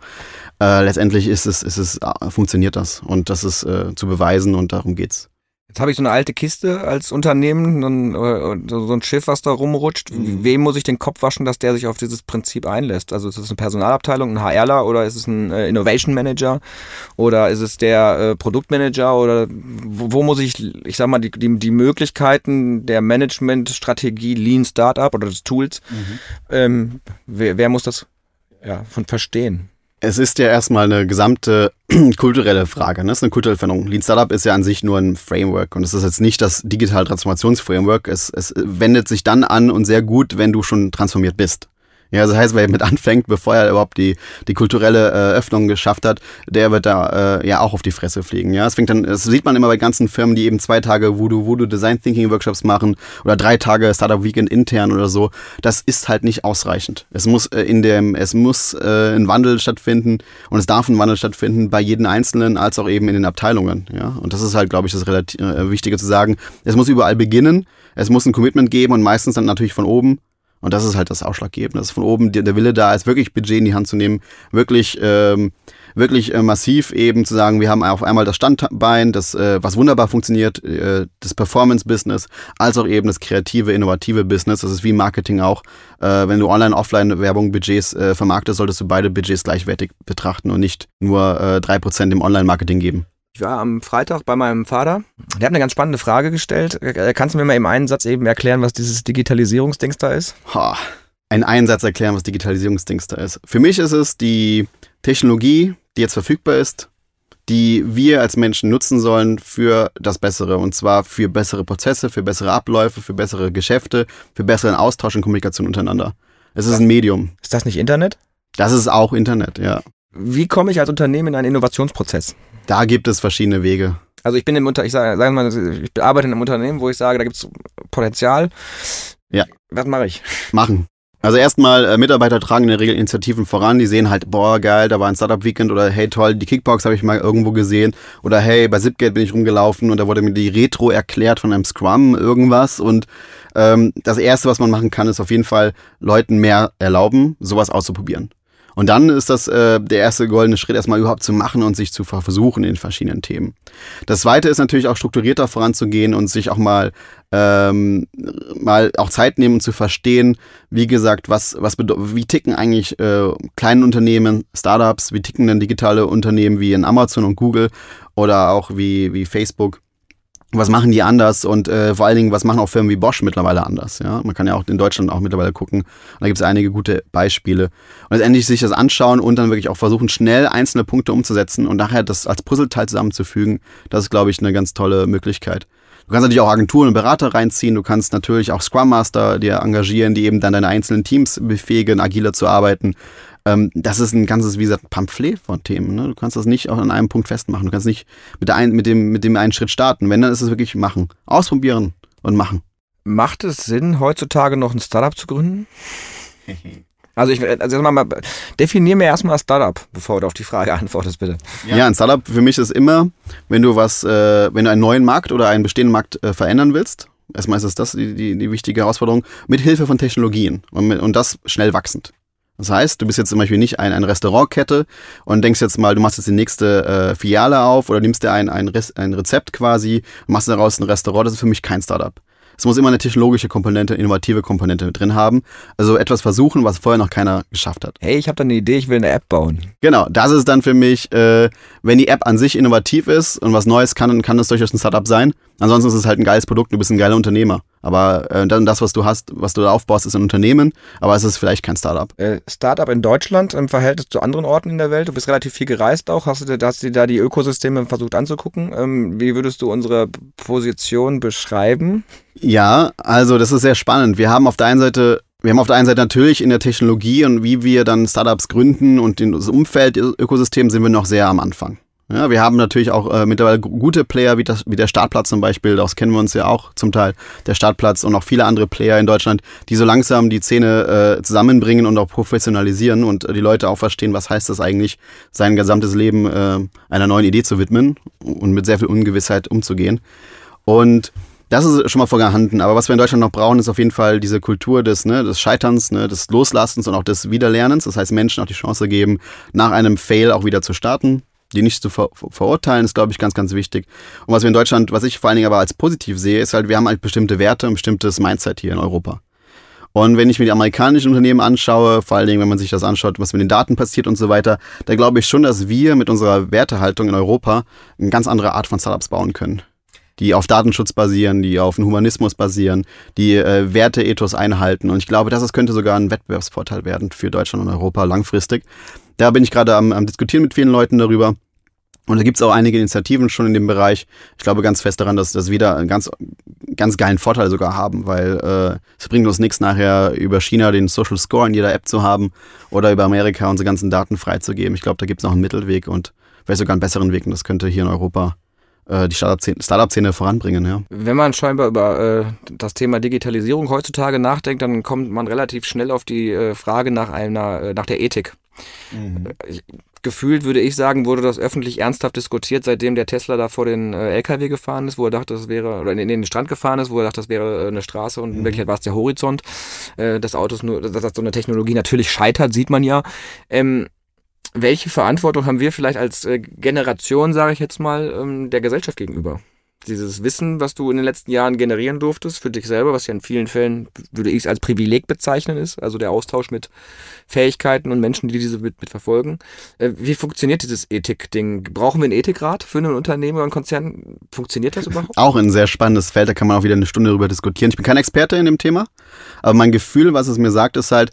Äh, letztendlich ist es, ist es, äh, funktioniert das. Und das ist äh, zu beweisen und darum geht's. Jetzt habe ich so eine alte Kiste als Unternehmen, äh, so ein Schiff, was da rumrutscht. Mhm. Wem muss ich den Kopf waschen, dass der sich auf dieses Prinzip einlässt? Also ist es eine Personalabteilung, ein HRler oder ist es ein äh, Innovation Manager oder ist es der äh, Produktmanager oder wo, wo, muss ich, ich sag mal, die, die, die Möglichkeiten der Managementstrategie Lean Startup oder des Tools, mhm. ähm, wer, wer muss das ja, von verstehen? Es ist ja erstmal eine gesamte kulturelle Frage. Ne? Es ist eine kulturelle Veränderung. Lean Startup ist ja an sich nur ein Framework und es ist jetzt nicht das digitale Transformationsframework. Es, es wendet sich dann an und sehr gut, wenn du schon transformiert bist. Ja, das heißt, wer mit anfängt, bevor er überhaupt die, die kulturelle äh, Öffnung geschafft hat, der wird da äh, ja auch auf die Fresse fliegen. Ja, es fängt dann, das sieht man immer bei ganzen Firmen, die eben zwei Tage Voodoo, Voodoo Design Thinking Workshops machen oder drei Tage Startup Weekend intern oder so. Das ist halt nicht ausreichend. Es muss äh, in dem, es muss äh, ein Wandel stattfinden und es darf ein Wandel stattfinden bei jedem Einzelnen als auch eben in den Abteilungen. Ja, und das ist halt, glaube ich, das relativ äh, Wichtige zu sagen. Es muss überall beginnen. Es muss ein Commitment geben und meistens dann natürlich von oben. Und das ist halt das Ausschlaggebende, dass von oben der Wille da ist, wirklich Budget in die Hand zu nehmen, wirklich, ähm, wirklich äh, massiv eben zu sagen, wir haben auf einmal das Standbein, das, äh, was wunderbar funktioniert, äh, das Performance-Business, als auch eben das kreative, innovative Business. Das ist wie Marketing auch. Äh, wenn du Online-Offline-Werbung Budgets äh, vermarktest, solltest du beide Budgets gleichwertig betrachten und nicht nur äh, drei Prozent im Online-Marketing geben. Ich war am Freitag bei meinem Vater. Der hat eine ganz spannende Frage gestellt. Äh, kannst du mir mal im einen Satz eben erklären, was dieses Digitalisierungsdings da ist? Ha, ein Einsatz erklären, was Digitalisierungsdings da ist. Für mich ist es die Technologie, die jetzt verfügbar ist, die wir als Menschen nutzen sollen für das Bessere. Und zwar für bessere Prozesse, für bessere Abläufe, für bessere Geschäfte, für besseren Austausch und Kommunikation untereinander. Es ist ein Medium. Ist das nicht Internet? Das ist auch Internet, ja. Wie komme ich als Unternehmen in einen Innovationsprozess? Da gibt es verschiedene Wege. Also ich bin im Unter ich sage, sagen mal, ich arbeite in einem Unternehmen, wo ich sage, da gibt es Potenzial. Ja. Was mache ich? Machen. Also erstmal, äh, Mitarbeiter tragen in der Regel Initiativen voran, die sehen halt, boah, geil, da war ein Startup-Weekend oder hey, toll, die Kickbox habe ich mal irgendwo gesehen oder hey, bei Zipgate bin ich rumgelaufen und da wurde mir die Retro erklärt von einem Scrum, irgendwas und ähm, das Erste, was man machen kann, ist auf jeden Fall Leuten mehr erlauben, sowas auszuprobieren. Und dann ist das äh, der erste goldene Schritt, erstmal überhaupt zu machen und sich zu versuchen in verschiedenen Themen. Das zweite ist natürlich auch strukturierter voranzugehen und sich auch mal, ähm, mal auch Zeit nehmen und zu verstehen, wie gesagt, was, was wie ticken eigentlich äh, kleine Unternehmen, Startups, wie ticken denn digitale Unternehmen wie in Amazon und Google oder auch wie, wie Facebook was machen die anders und äh, vor allen Dingen, was machen auch Firmen wie Bosch mittlerweile anders. Ja? Man kann ja auch in Deutschland auch mittlerweile gucken. Und da gibt es einige gute Beispiele. Und letztendlich sich das anschauen und dann wirklich auch versuchen, schnell einzelne Punkte umzusetzen und nachher das als Puzzleteil zusammenzufügen, das ist, glaube ich, eine ganz tolle Möglichkeit. Du kannst natürlich auch Agenturen und Berater reinziehen, du kannst natürlich auch Scrum Master dir engagieren, die eben dann deine einzelnen Teams befähigen, agiler zu arbeiten. Ähm, das ist ein ganzes, wie gesagt, Pamphlet von Themen. Ne? Du kannst das nicht auch an einem Punkt festmachen. Du kannst nicht mit, der ein, mit, dem, mit dem einen Schritt starten. Wenn, dann ist es wirklich machen. Ausprobieren und machen. Macht es Sinn, heutzutage noch ein Startup zu gründen? Also ich also mal, definier mir erstmal Startup, bevor du auf die Frage antwortest, bitte. Ja. ja, ein Startup für mich ist immer, wenn du was, äh, wenn du einen neuen Markt oder einen bestehenden Markt äh, verändern willst, erstmal ist das die, die, die wichtige Herausforderung, mit Hilfe von Technologien und, mit, und das schnell wachsend. Das heißt, du bist jetzt zum Beispiel nicht ein, eine Restaurantkette und denkst jetzt mal, du machst jetzt die nächste äh, Filiale auf oder nimmst dir ein, ein, ein Rezept quasi und machst daraus ein Restaurant. Das ist für mich kein Startup. Es muss immer eine technologische Komponente, innovative Komponente mit drin haben. Also etwas versuchen, was vorher noch keiner geschafft hat. Hey, ich habe da eine Idee, ich will eine App bauen. Genau, das ist dann für mich, äh, wenn die App an sich innovativ ist und was Neues kann, dann kann das durchaus ein Startup sein. Ansonsten ist es halt ein geiles Produkt, du bist ein geiler Unternehmer. Aber äh, dann das, was du hast, was du da aufbaust, ist ein Unternehmen, aber es ist vielleicht kein Startup. Äh, Startup in Deutschland im Verhältnis zu anderen Orten in der Welt. Du bist relativ viel gereist auch. Hast du, hast du da die Ökosysteme versucht anzugucken? Ähm, wie würdest du unsere Position beschreiben? Ja, also das ist sehr spannend. Wir haben auf der einen Seite wir haben auf der einen Seite natürlich in der Technologie und wie wir dann Startups gründen und das Umfeld, Ökosystem sind wir noch sehr am Anfang. Ja, wir haben natürlich auch äh, mittlerweile gute Player, wie, das, wie der Startplatz zum Beispiel, das kennen wir uns ja auch zum Teil, der Startplatz und auch viele andere Player in Deutschland, die so langsam die Szene äh, zusammenbringen und auch professionalisieren und äh, die Leute auch verstehen, was heißt das eigentlich, sein gesamtes Leben äh, einer neuen Idee zu widmen und mit sehr viel Ungewissheit umzugehen. Und das ist schon mal vorhanden. Aber was wir in Deutschland noch brauchen, ist auf jeden Fall diese Kultur des, ne, des Scheiterns, ne, des Loslassens und auch des Wiederlernens. Das heißt, Menschen auch die Chance geben, nach einem Fail auch wieder zu starten die nicht zu ver verurteilen, ist, glaube ich, ganz, ganz wichtig. Und was wir in Deutschland, was ich vor allen Dingen aber als positiv sehe, ist halt, wir haben halt bestimmte Werte, ein bestimmtes Mindset hier in Europa. Und wenn ich mir die amerikanischen Unternehmen anschaue, vor allen Dingen, wenn man sich das anschaut, was mit den Daten passiert und so weiter, da glaube ich schon, dass wir mit unserer Wertehaltung in Europa eine ganz andere Art von Startups bauen können. Die auf Datenschutz basieren, die auf Humanismus basieren, die äh, Werteethos einhalten. Und ich glaube, das könnte sogar ein Wettbewerbsvorteil werden für Deutschland und Europa langfristig. Da bin ich gerade am, am Diskutieren mit vielen Leuten darüber. Und da gibt es auch einige Initiativen schon in dem Bereich. Ich glaube ganz fest daran, dass, wir da einen ganz, ganz geilen Vorteil sogar haben, weil äh, es bringt uns nichts nachher über China den Social Score in jeder App zu haben oder über Amerika unsere ganzen Daten freizugeben. Ich glaube, da gibt es noch einen Mittelweg und vielleicht sogar einen besseren Weg und das könnte hier in Europa die Startup-Szene voranbringen. Ja. Wenn man scheinbar über äh, das Thema Digitalisierung heutzutage nachdenkt, dann kommt man relativ schnell auf die äh, Frage nach einer, äh, nach der Ethik. Mhm. Gefühlt würde ich sagen, wurde das öffentlich ernsthaft diskutiert, seitdem der Tesla da vor den äh, LKW gefahren ist, wo er dachte, das wäre, oder in, in, den Strand gefahren ist, wo er dachte, das wäre äh, eine Straße und in mhm. Wirklichkeit war es der Horizont. Äh, das Auto ist nur, dass so eine Technologie natürlich scheitert, sieht man ja. Ähm, welche Verantwortung haben wir vielleicht als äh, Generation, sage ich jetzt mal, ähm, der Gesellschaft gegenüber? dieses Wissen, was du in den letzten Jahren generieren durftest für dich selber, was ja in vielen Fällen, würde ich es als Privileg bezeichnen ist, also der Austausch mit Fähigkeiten und Menschen, die diese mit, mit verfolgen. Äh, wie funktioniert dieses Ethik-Ding? Brauchen wir einen Ethikrat für ein Unternehmen oder einen Konzern? Funktioniert das überhaupt? Auch ein sehr spannendes Feld, da kann man auch wieder eine Stunde darüber diskutieren. Ich bin kein Experte in dem Thema, aber mein Gefühl, was es mir sagt, ist halt,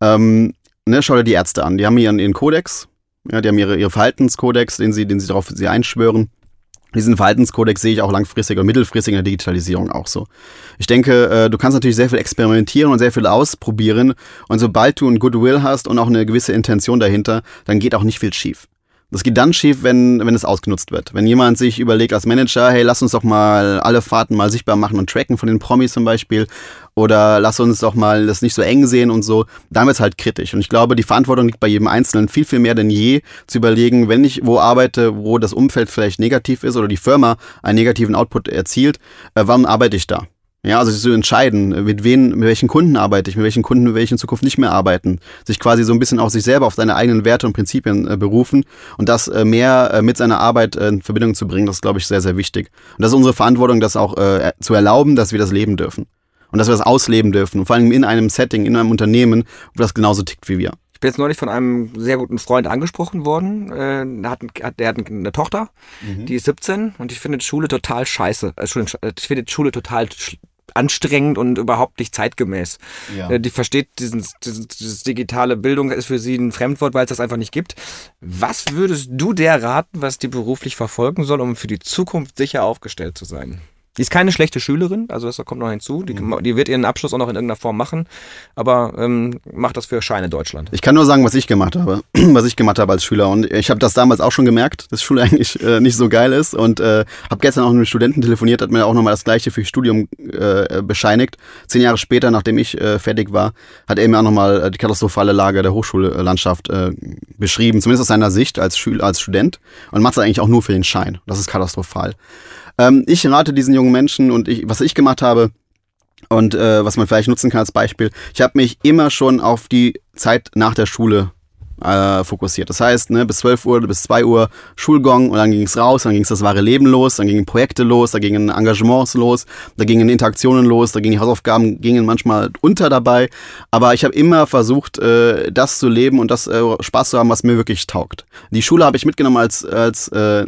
ähm, ne, schau dir die Ärzte an, die haben ihren, ihren Kodex, ja, die haben ihre, ihre Verhaltenskodex, den sie, den sie darauf sie einschwören. Diesen Verhaltenskodex sehe ich auch langfristig oder mittelfristig in der Digitalisierung auch so. Ich denke, äh, du kannst natürlich sehr viel experimentieren und sehr viel ausprobieren. Und sobald du ein Goodwill hast und auch eine gewisse Intention dahinter, dann geht auch nicht viel schief. Das geht dann schief, wenn, wenn es ausgenutzt wird. Wenn jemand sich überlegt als Manager, hey, lass uns doch mal alle Fahrten mal sichtbar machen und tracken von den Promis zum Beispiel. Oder lass uns doch mal das nicht so eng sehen und so. Dann wird es halt kritisch. Und ich glaube, die Verantwortung liegt bei jedem Einzelnen viel, viel mehr denn je, zu überlegen, wenn ich wo arbeite, wo das Umfeld vielleicht negativ ist oder die Firma einen negativen Output erzielt, äh, warum arbeite ich da? Ja, also sich zu entscheiden, mit wen, mit welchen Kunden arbeite ich, mit welchen Kunden will ich in Zukunft nicht mehr arbeiten. Sich quasi so ein bisschen auf sich selber, auf seine eigenen Werte und Prinzipien äh, berufen und das äh, mehr äh, mit seiner Arbeit äh, in Verbindung zu bringen, das ist, glaube ich, sehr, sehr wichtig. Und das ist unsere Verantwortung, das auch äh, zu erlauben, dass wir das leben dürfen. Und dass wir das ausleben dürfen. Und vor allem in einem Setting, in einem Unternehmen, wo das genauso tickt wie wir. Ich bin jetzt neulich von einem sehr guten Freund angesprochen worden. Äh, der, hat, der hat eine Tochter, mhm. die ist 17 und ich finde Schule total scheiße. Äh, ich finde Schule total anstrengend und überhaupt nicht zeitgemäß. Ja. Äh, die versteht diesen, dieses, dieses digitale Bildung ist für sie ein Fremdwort, weil es das einfach nicht gibt. Was würdest du der raten, was die beruflich verfolgen soll, um für die Zukunft sicher aufgestellt zu sein? Die ist keine schlechte Schülerin, also das kommt noch hinzu. Die, Mhm. die wird ihren Abschluss auch noch in irgendeiner Form machen, aber ähm, macht das für Scheine Deutschland. Ich kann nur sagen, was ich gemacht habe, was ich gemacht habe als Schüler. Und ich habe das damals auch schon gemerkt, dass Schule eigentlich äh, nicht so geil ist. Und äh, habe gestern auch mit einem Studenten telefoniert, hat mir auch nochmal das Gleiche für Studium äh, bescheinigt. Zehn Jahre später, nachdem ich äh, fertig war, hat er mir auch nochmal äh, die katastrophale Lage der Hochschullandschaft äh, beschrieben, zumindest aus seiner Sicht als, Schül als Student. Und macht es eigentlich auch nur für den Schein. Das ist katastrophal. Ähm, ich rate diesen jungen Menschen und ich, was ich gemacht habe, und äh, was man vielleicht nutzen kann als Beispiel, ich habe mich immer schon auf die Zeit nach der Schule äh, fokussiert. Das heißt, ne, bis 12 Uhr, bis 2 Uhr Schulgong und dann ging es raus, dann ging es das wahre Leben los, dann gingen Projekte los, da gingen Engagements los, da gingen Interaktionen los, da gingen die Hausaufgaben gingen manchmal unter dabei. Aber ich habe immer versucht, äh, das zu leben und das äh, Spaß zu haben, was mir wirklich taugt. Die Schule habe ich mitgenommen als, als äh,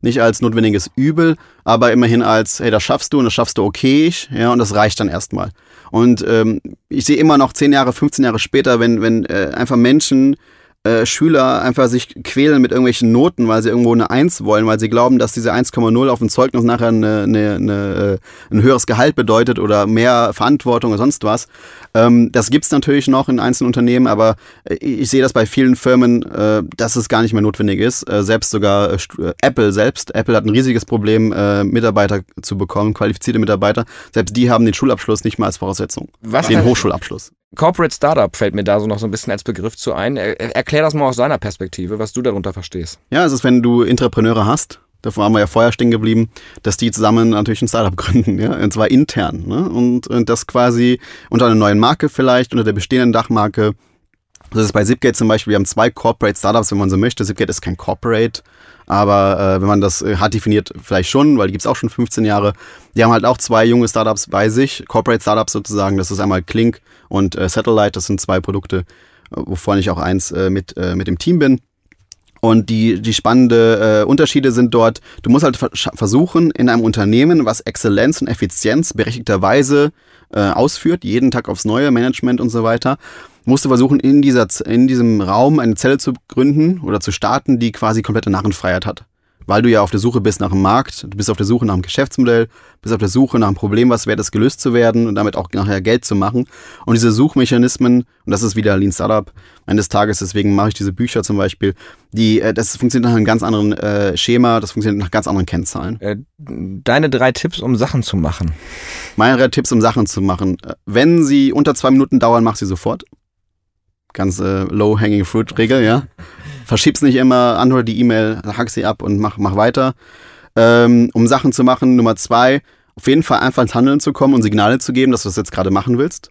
nicht als notwendiges Übel, aber immerhin als, hey, das schaffst du und das schaffst du okay, ja, und das reicht dann erstmal. Und ähm, ich sehe immer noch 10 Jahre, 15 Jahre später, wenn, wenn äh, einfach Menschen, äh, Schüler einfach sich quälen mit irgendwelchen Noten, weil sie irgendwo eine 1 wollen, weil sie glauben, dass diese 1,0 auf dem Zeugnis nachher eine, eine, eine, äh, ein höheres Gehalt bedeutet oder mehr Verantwortung oder sonst was. Ähm, das gibt's natürlich noch in einzelnen Unternehmen, aber äh, ich sehe das bei vielen Firmen, äh, dass es gar nicht mehr notwendig ist. Äh, selbst sogar Apple selbst. Apple hat ein riesiges Problem, Mitarbeiter zu bekommen, qualifizierte Mitarbeiter. Selbst die haben den Schulabschluss nicht mal als Voraussetzung. Was Den Hochschulabschluss. Corporate Startup fällt mir da so noch so ein bisschen als Begriff zu ein. Er, er- erklär das mal aus seiner Perspektive, was du darunter verstehst. Ja, es ist, wenn du Intrapreneure hast, davor haben wir ja vorher stehen geblieben, dass die zusammen natürlich ein Startup gründen, ja, und zwar intern, ne? und, und das quasi unter einer neuen Marke vielleicht, unter der bestehenden Dachmarke. Das ist bei Zipgate zum Beispiel, wir haben zwei Corporate Startups, wenn man so möchte. Zipgate ist kein Corporate, aber äh, wenn man das äh, hart definiert, vielleicht schon, weil die gibt's auch schon 15 Jahre. Die haben halt auch zwei junge Startups bei sich, Corporate Startups sozusagen. Das ist einmal Klink und äh, Satellite, das sind zwei Produkte, äh, wovon ich auch eins äh, mit, äh, mit dem Team bin. Und die, die spannende äh, Unterschiede sind dort, du musst halt ver versuchen, in einem Unternehmen, was Exzellenz und Effizienz berechtigterweise äh, ausführt, jeden Tag aufs neue Management und so weiter, musst du versuchen, in, dieser, in diesem Raum eine Zelle zu gründen oder zu starten, die quasi komplette Narrenfreiheit hat. Weil du ja auf der Suche bist nach dem Markt, du bist auf der Suche nach einem Geschäftsmodell, bist auf der Suche nach einem Problem, was wert ist, gelöst zu werden und damit auch nachher Geld zu machen. Und diese Suchmechanismen, und das ist wieder Lean Startup, eines Tages, deswegen mache ich diese Bücher zum Beispiel, die, äh, das funktioniert nach einem ganz anderen äh, Schema, das funktioniert nach ganz anderen Kennzahlen. Äh, deine drei Tipps, um Sachen zu machen. Meine drei Tipps, um Sachen zu machen. Äh, Wenn sie unter zwei Minuten dauern, mach sie sofort. Ganz äh, low-hanging fruit Regel, ja. Verschieb's nicht immer, antworte die E-Mail, hack sie ab und mach, mach weiter. Ähm, um Sachen zu machen, Nummer zwei, auf jeden Fall einfach ins Handeln zu kommen und Signale zu geben, dass du das jetzt gerade machen willst.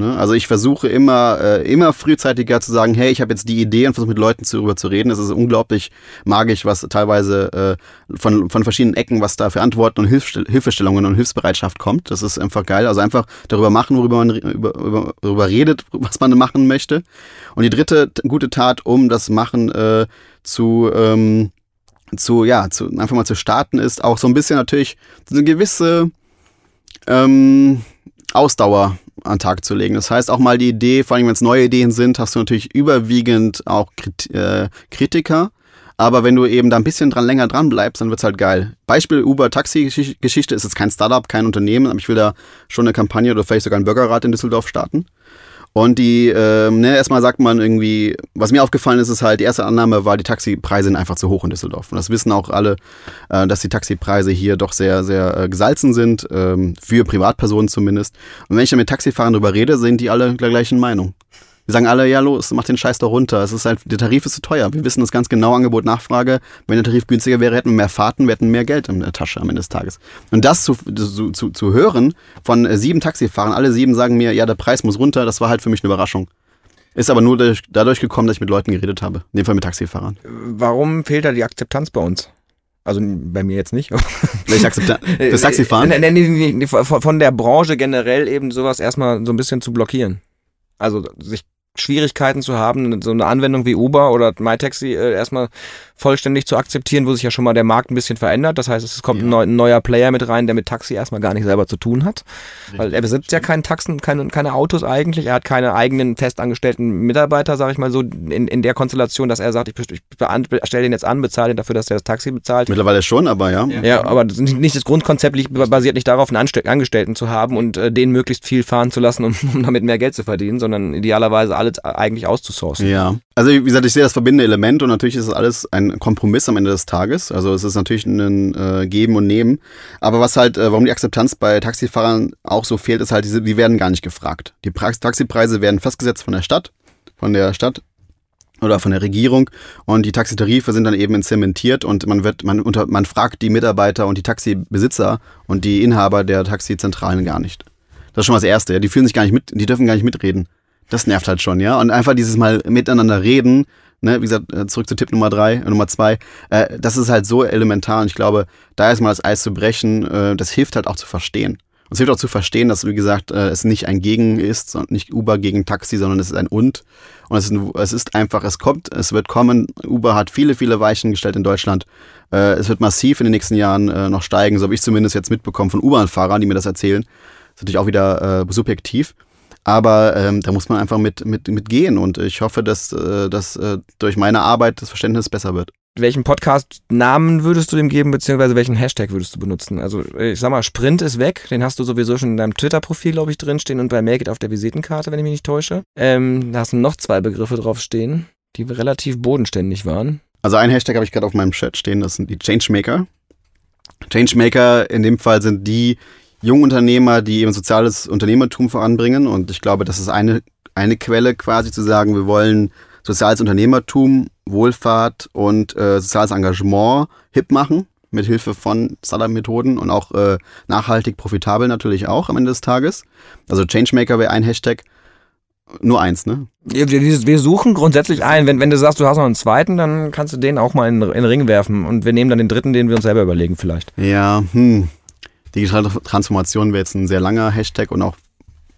Ne? Also ich versuche immer, äh, immer frühzeitiger zu sagen, hey, ich habe jetzt die Idee und versuche mit Leuten darüber zu reden. Es ist unglaublich magisch, was teilweise äh, von, von verschiedenen Ecken, was da für Antworten und Hilfstell Hilfestellungen und Hilfsbereitschaft kommt. Das ist einfach geil. Also einfach darüber machen, worüber man über, über, darüber redet, was man machen möchte. Und die dritte gute Tat, um das Machen äh, zu ähm, zu, ja, zu, einfach mal zu starten, ist auch so ein bisschen natürlich eine gewisse ähm, Ausdauer an den Tag zu legen. Das heißt auch mal die Idee, vor allem wenn es neue Ideen sind, hast du natürlich überwiegend auch Krit äh, Kritiker. Aber wenn du eben da ein bisschen dran länger dran bleibst, dann wird's halt geil. Beispiel Uber-Taxi-Geschichte ist jetzt kein Startup, kein Unternehmen, aber ich will da schon eine Kampagne oder vielleicht sogar einen Bürgerrat in Düsseldorf starten. Und die, ähm, ne, erstmal sagt man irgendwie, was mir aufgefallen ist, ist halt, die erste Annahme war, die Taxipreise sind einfach zu hoch in Düsseldorf. Und das wissen auch alle, äh, dass die Taxipreise hier doch sehr, sehr äh, gesalzen sind, ähm, für Privatpersonen zumindest. Und wenn ich dann mit Taxifahrern drüber rede, sind die alle der gleichen Meinung. Die sagen alle, ja los, mach den Scheiß doch runter. Es ist halt, der Tarif ist zu teuer. Wir wissen das ganz genau, Angebot, Nachfrage. Wenn der Tarif günstiger wäre, hätten wir mehr Fahrten, wir hätten mehr Geld in der Tasche am Ende des Tages. Und das zu, zu, zu, zu hören von äh, sieben Taxifahrern, alle sieben sagen mir, ja, der Preis muss runter, das war halt für mich eine Überraschung. Ist aber nur dadurch, dadurch gekommen, dass ich mit Leuten geredet habe. In dem Fall mit Taxifahrern. Warum fehlt da die Akzeptanz bei uns? Also bei mir jetzt nicht. Vielleicht akzeptiert das Taxifahren. Nee, nee, nee, nee, von der Branche generell eben sowas erstmal so ein bisschen zu blockieren. Also sich Schwierigkeiten zu haben, so eine Anwendung wie Uber oder MyTaxi äh, erstmal vollständig zu akzeptieren, wo sich ja schon mal der Markt ein bisschen verändert. Das heißt, es kommt ja. ein, neu, ein, neuer Player mit rein, der mit Taxi erstmal gar nicht selber zu tun hat. Richtig, weil er besitzt ja keine Taxen, keine, keine Autos eigentlich. Er hat keine eigenen festangestellten Mitarbeiter, sage ich mal so, in, in der Konstellation, dass er sagt, ich, ich stelle den jetzt an, bezahle ihn dafür, dass er das Taxi bezahlt. Mittlerweile schon, aber ja. Ja, ja aber nicht das Grundkonzept basiert nicht darauf, einen Angestellten zu haben und äh, den möglichst viel fahren zu lassen, um, um damit mehr Geld zu verdienen, sondern idealerweise alles eigentlich auszusourcen. Ja. Also wie gesagt, ich sehe das verbindende Element und natürlich ist es alles ein Kompromiss am Ende des Tages. Also es ist natürlich ein äh, Geben und Nehmen. Aber was halt, äh, warum die Akzeptanz bei Taxifahrern auch so fehlt, ist halt, diese, die werden gar nicht gefragt. Die Taxipreise werden festgesetzt von der Stadt, von der Stadt oder von der Regierung und die Taxitarife sind dann eben zementiert und man wird, man unter, man fragt die Mitarbeiter und die Taxibesitzer und die Inhaber der Taxizentralen gar nicht. Das ist schon mal das Erste. Ja. Die fühlen sich gar nicht mit, die dürfen gar nicht mitreden. Das nervt halt schon, ja. Und einfach dieses Mal miteinander reden, ne, wie gesagt, äh, zurück zu Tipp Nummer drei, äh, Nummer zwei, äh, das ist halt so elementar und ich glaube, da erstmal das Eis zu brechen, äh, das hilft halt auch zu verstehen. Und es hilft auch zu verstehen, dass, wie gesagt, äh, es nicht ein Gegen ist, nicht Uber gegen Taxi, sondern es ist ein Und. Und es ist, es ist einfach, es kommt, es wird kommen. Uber hat viele, viele Weichen gestellt in Deutschland. Äh, es wird massiv in den nächsten Jahren äh, noch steigen, so habe ich zumindest jetzt mitbekommen von U-Bahn-Fahrern, die mir das erzählen. Das ist natürlich auch wieder äh, subjektiv. Aber ähm, da muss man einfach mit, mit, mit gehen und ich hoffe, dass, äh, dass äh, durch meine Arbeit das Verständnis besser wird. Welchen Podcast-Namen würdest du dem geben, beziehungsweise welchen Hashtag würdest du benutzen? Also, ich sag mal, Sprint ist weg. Den hast du sowieso schon in deinem Twitter-Profil, glaube ich, drinstehen und bei Make It auf der Visitenkarte, wenn ich mich nicht täusche. Ähm, da hast du noch zwei Begriffe draufstehen, die relativ bodenständig waren. Also, ein Hashtag habe ich gerade auf meinem Chat stehen, das sind die Changemaker. Changemaker in dem Fall sind die Jungunternehmer, die eben soziales Unternehmertum voranbringen. Und ich glaube, das ist eine, eine Quelle quasi zu sagen, wir wollen soziales Unternehmertum, Wohlfahrt und äh, soziales Engagement hip machen, mit Hilfe von Startup-Methoden und auch äh, nachhaltig profitabel natürlich auch am Ende des Tages. Also Changemaker wäre ein Hashtag. Nur eins, ne? Wir suchen grundsätzlich ein. Wenn, wenn du sagst, du hast noch einen zweiten, dann kannst du den auch mal in, in den Ring werfen. Und wir nehmen dann den dritten, den wir uns selber überlegen vielleicht. Ja, hm. Digitale Transformation wäre jetzt ein sehr langer Hashtag und auch